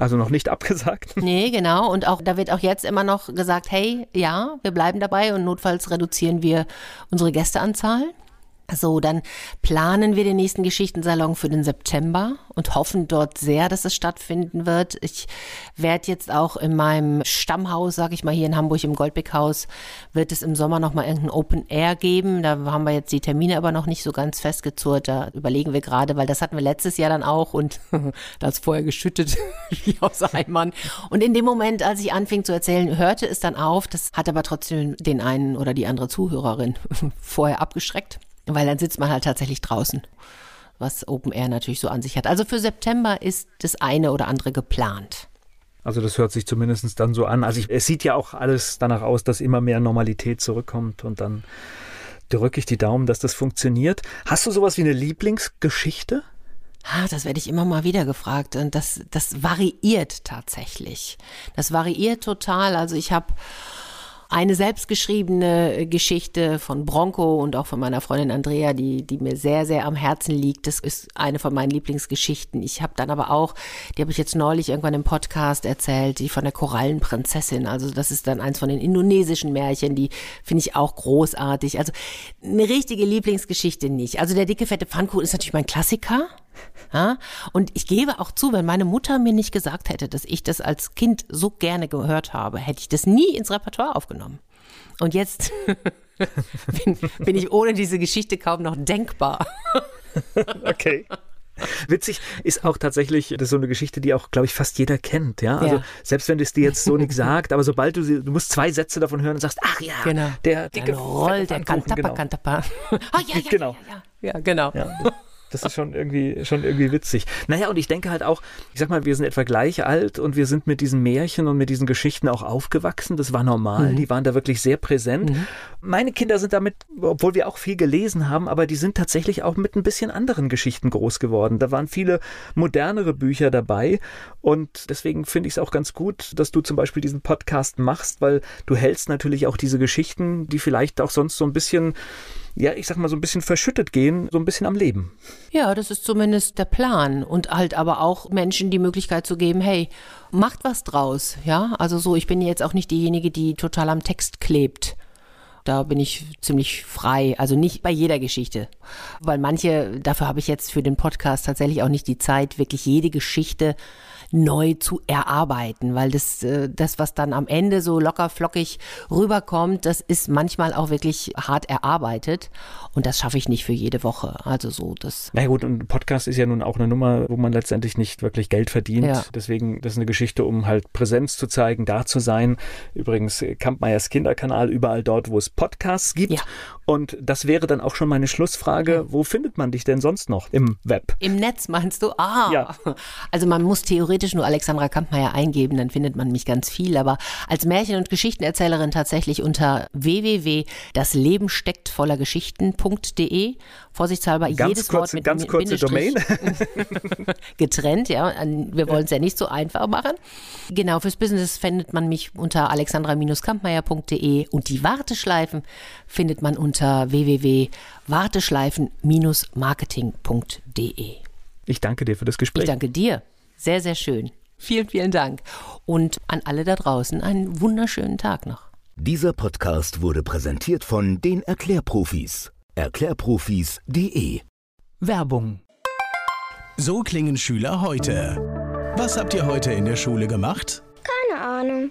Also noch nicht abgesagt? Nee, genau. Und auch da wird auch jetzt immer noch gesagt, hey, ja, wir bleiben dabei und notfalls reduzieren wir unsere Gästeanzahl. So, dann planen wir den nächsten Geschichtensalon für den September und hoffen dort sehr, dass es stattfinden wird. Ich werde jetzt auch in meinem Stammhaus, sag ich mal, hier in Hamburg im Goldbeck-Haus, wird es im Sommer nochmal irgendein Open Air geben. Da haben wir jetzt die Termine aber noch nicht so ganz festgezurrt. Da überlegen wir gerade, weil das hatten wir letztes Jahr dann auch und da ist vorher geschüttet wie aus Eimern. Und in dem Moment, als ich anfing zu erzählen, hörte es dann auf. Das hat aber trotzdem den einen oder die andere Zuhörerin vorher abgeschreckt. Weil dann sitzt man halt tatsächlich draußen, was Open Air natürlich so an sich hat. Also für September ist das eine oder andere geplant. Also das hört sich zumindest dann so an. Also ich, es sieht ja auch alles danach aus, dass immer mehr Normalität zurückkommt und dann drücke ich die Daumen, dass das funktioniert. Hast du sowas wie eine Lieblingsgeschichte? Ah, das werde ich immer mal wieder gefragt und das, das variiert tatsächlich. Das variiert total. Also ich habe eine selbstgeschriebene Geschichte von Bronco und auch von meiner Freundin Andrea, die, die mir sehr, sehr am Herzen liegt. Das ist eine von meinen Lieblingsgeschichten. Ich habe dann aber auch, die habe ich jetzt neulich irgendwann im Podcast erzählt, die von der Korallenprinzessin. Also das ist dann eins von den indonesischen Märchen, die finde ich auch großartig. Also eine richtige Lieblingsgeschichte nicht. Also der dicke, fette Pfannkuchen ist natürlich mein Klassiker. Ja? Und ich gebe auch zu, wenn meine Mutter mir nicht gesagt hätte, dass ich das als Kind so gerne gehört habe, hätte ich das nie ins Repertoire aufgenommen. Und jetzt bin, bin ich ohne diese Geschichte kaum noch denkbar. okay. Witzig ist auch tatsächlich, das ist so eine Geschichte, die auch, glaube ich, fast jeder kennt, ja. Also Ja. selbst wenn es dir jetzt so nichts sagt, aber sobald du sie, du musst zwei Sätze davon hören und sagst, ach ja, Genau. der dicke rollt der Kantappa, genau. Kantappa. Ah, ja, ja, Genau. ja, ja, ja, genau. Ja, das ist schon irgendwie, schon irgendwie witzig. Naja, und ich denke halt auch, ich sag mal, wir sind etwa gleich alt und wir sind mit diesen Märchen und mit diesen Geschichten auch aufgewachsen. Das war normal. Die waren da wirklich sehr präsent. Meine Kinder sind damit, obwohl wir auch viel gelesen haben, aber die sind tatsächlich auch mit ein bisschen anderen Geschichten groß geworden. Da waren viele modernere Bücher dabei und deswegen finde ich es auch ganz gut, dass du zum Beispiel diesen Podcast machst, weil du hältst natürlich auch diese Geschichten, die vielleicht auch sonst so ein bisschen ja, ich sag mal, so ein bisschen verschüttet gehen, so ein bisschen am Leben. Ja, das ist zumindest der Plan und halt aber auch Menschen die Möglichkeit zu geben, hey, macht was draus, ja? Also so, ich bin jetzt auch nicht diejenige, die total am Text klebt. Da bin ich ziemlich frei, also nicht bei jeder Geschichte, weil manche, dafür habe ich jetzt für den Podcast tatsächlich auch nicht die Zeit, wirklich jede Geschichte neu zu erarbeiten, weil das, äh, das, was dann am Ende so locker flockig rüberkommt, das ist manchmal auch wirklich hart erarbeitet und das schaffe ich nicht für jede Woche. Also so, das Na gut, und ein Podcast ist ja nun auch eine Nummer, wo man letztendlich nicht wirklich Geld verdient. Ja. Deswegen, das ist eine Geschichte, um halt Präsenz zu zeigen, da zu sein. Übrigens, Kampmeyers Kinderkanal, überall dort, wo es Podcasts gibt. Ja. Und das wäre dann auch schon meine Schlussfrage. Wo findet man dich denn sonst noch im Web? Im Netz meinst du? Ah. Ja. Also man muss theoretisch nur Alexandra Kampmeier eingeben, dann findet man mich ganz viel. Aber als Märchen- und Geschichtenerzählerin tatsächlich unter www.daslebenstecktvollergeschichten.de. Vorsichtshalber Ganz jedes kurze- Wort mit ganz kurze Bindestrich getrennt, ja. Wir wollen es ja nicht so einfach machen. Genau, fürs Business findet man mich unter alexandra-kampmeier.de und die Warteschleifen findet man unter www.warteschleifen-marketing.de. Ich danke dir für das Ich Gespräch. danke dir. Sehr, sehr schön. Vielen, vielen Dank. Und an alle da draußen einen wunderschönen Tag noch. Dieser Podcast wurde präsentiert von den Erklärprofis. Erklärprofis.de Werbung. So klingen Schüler heute. Was habt ihr heute in der Schule gemacht? Keine Ahnung.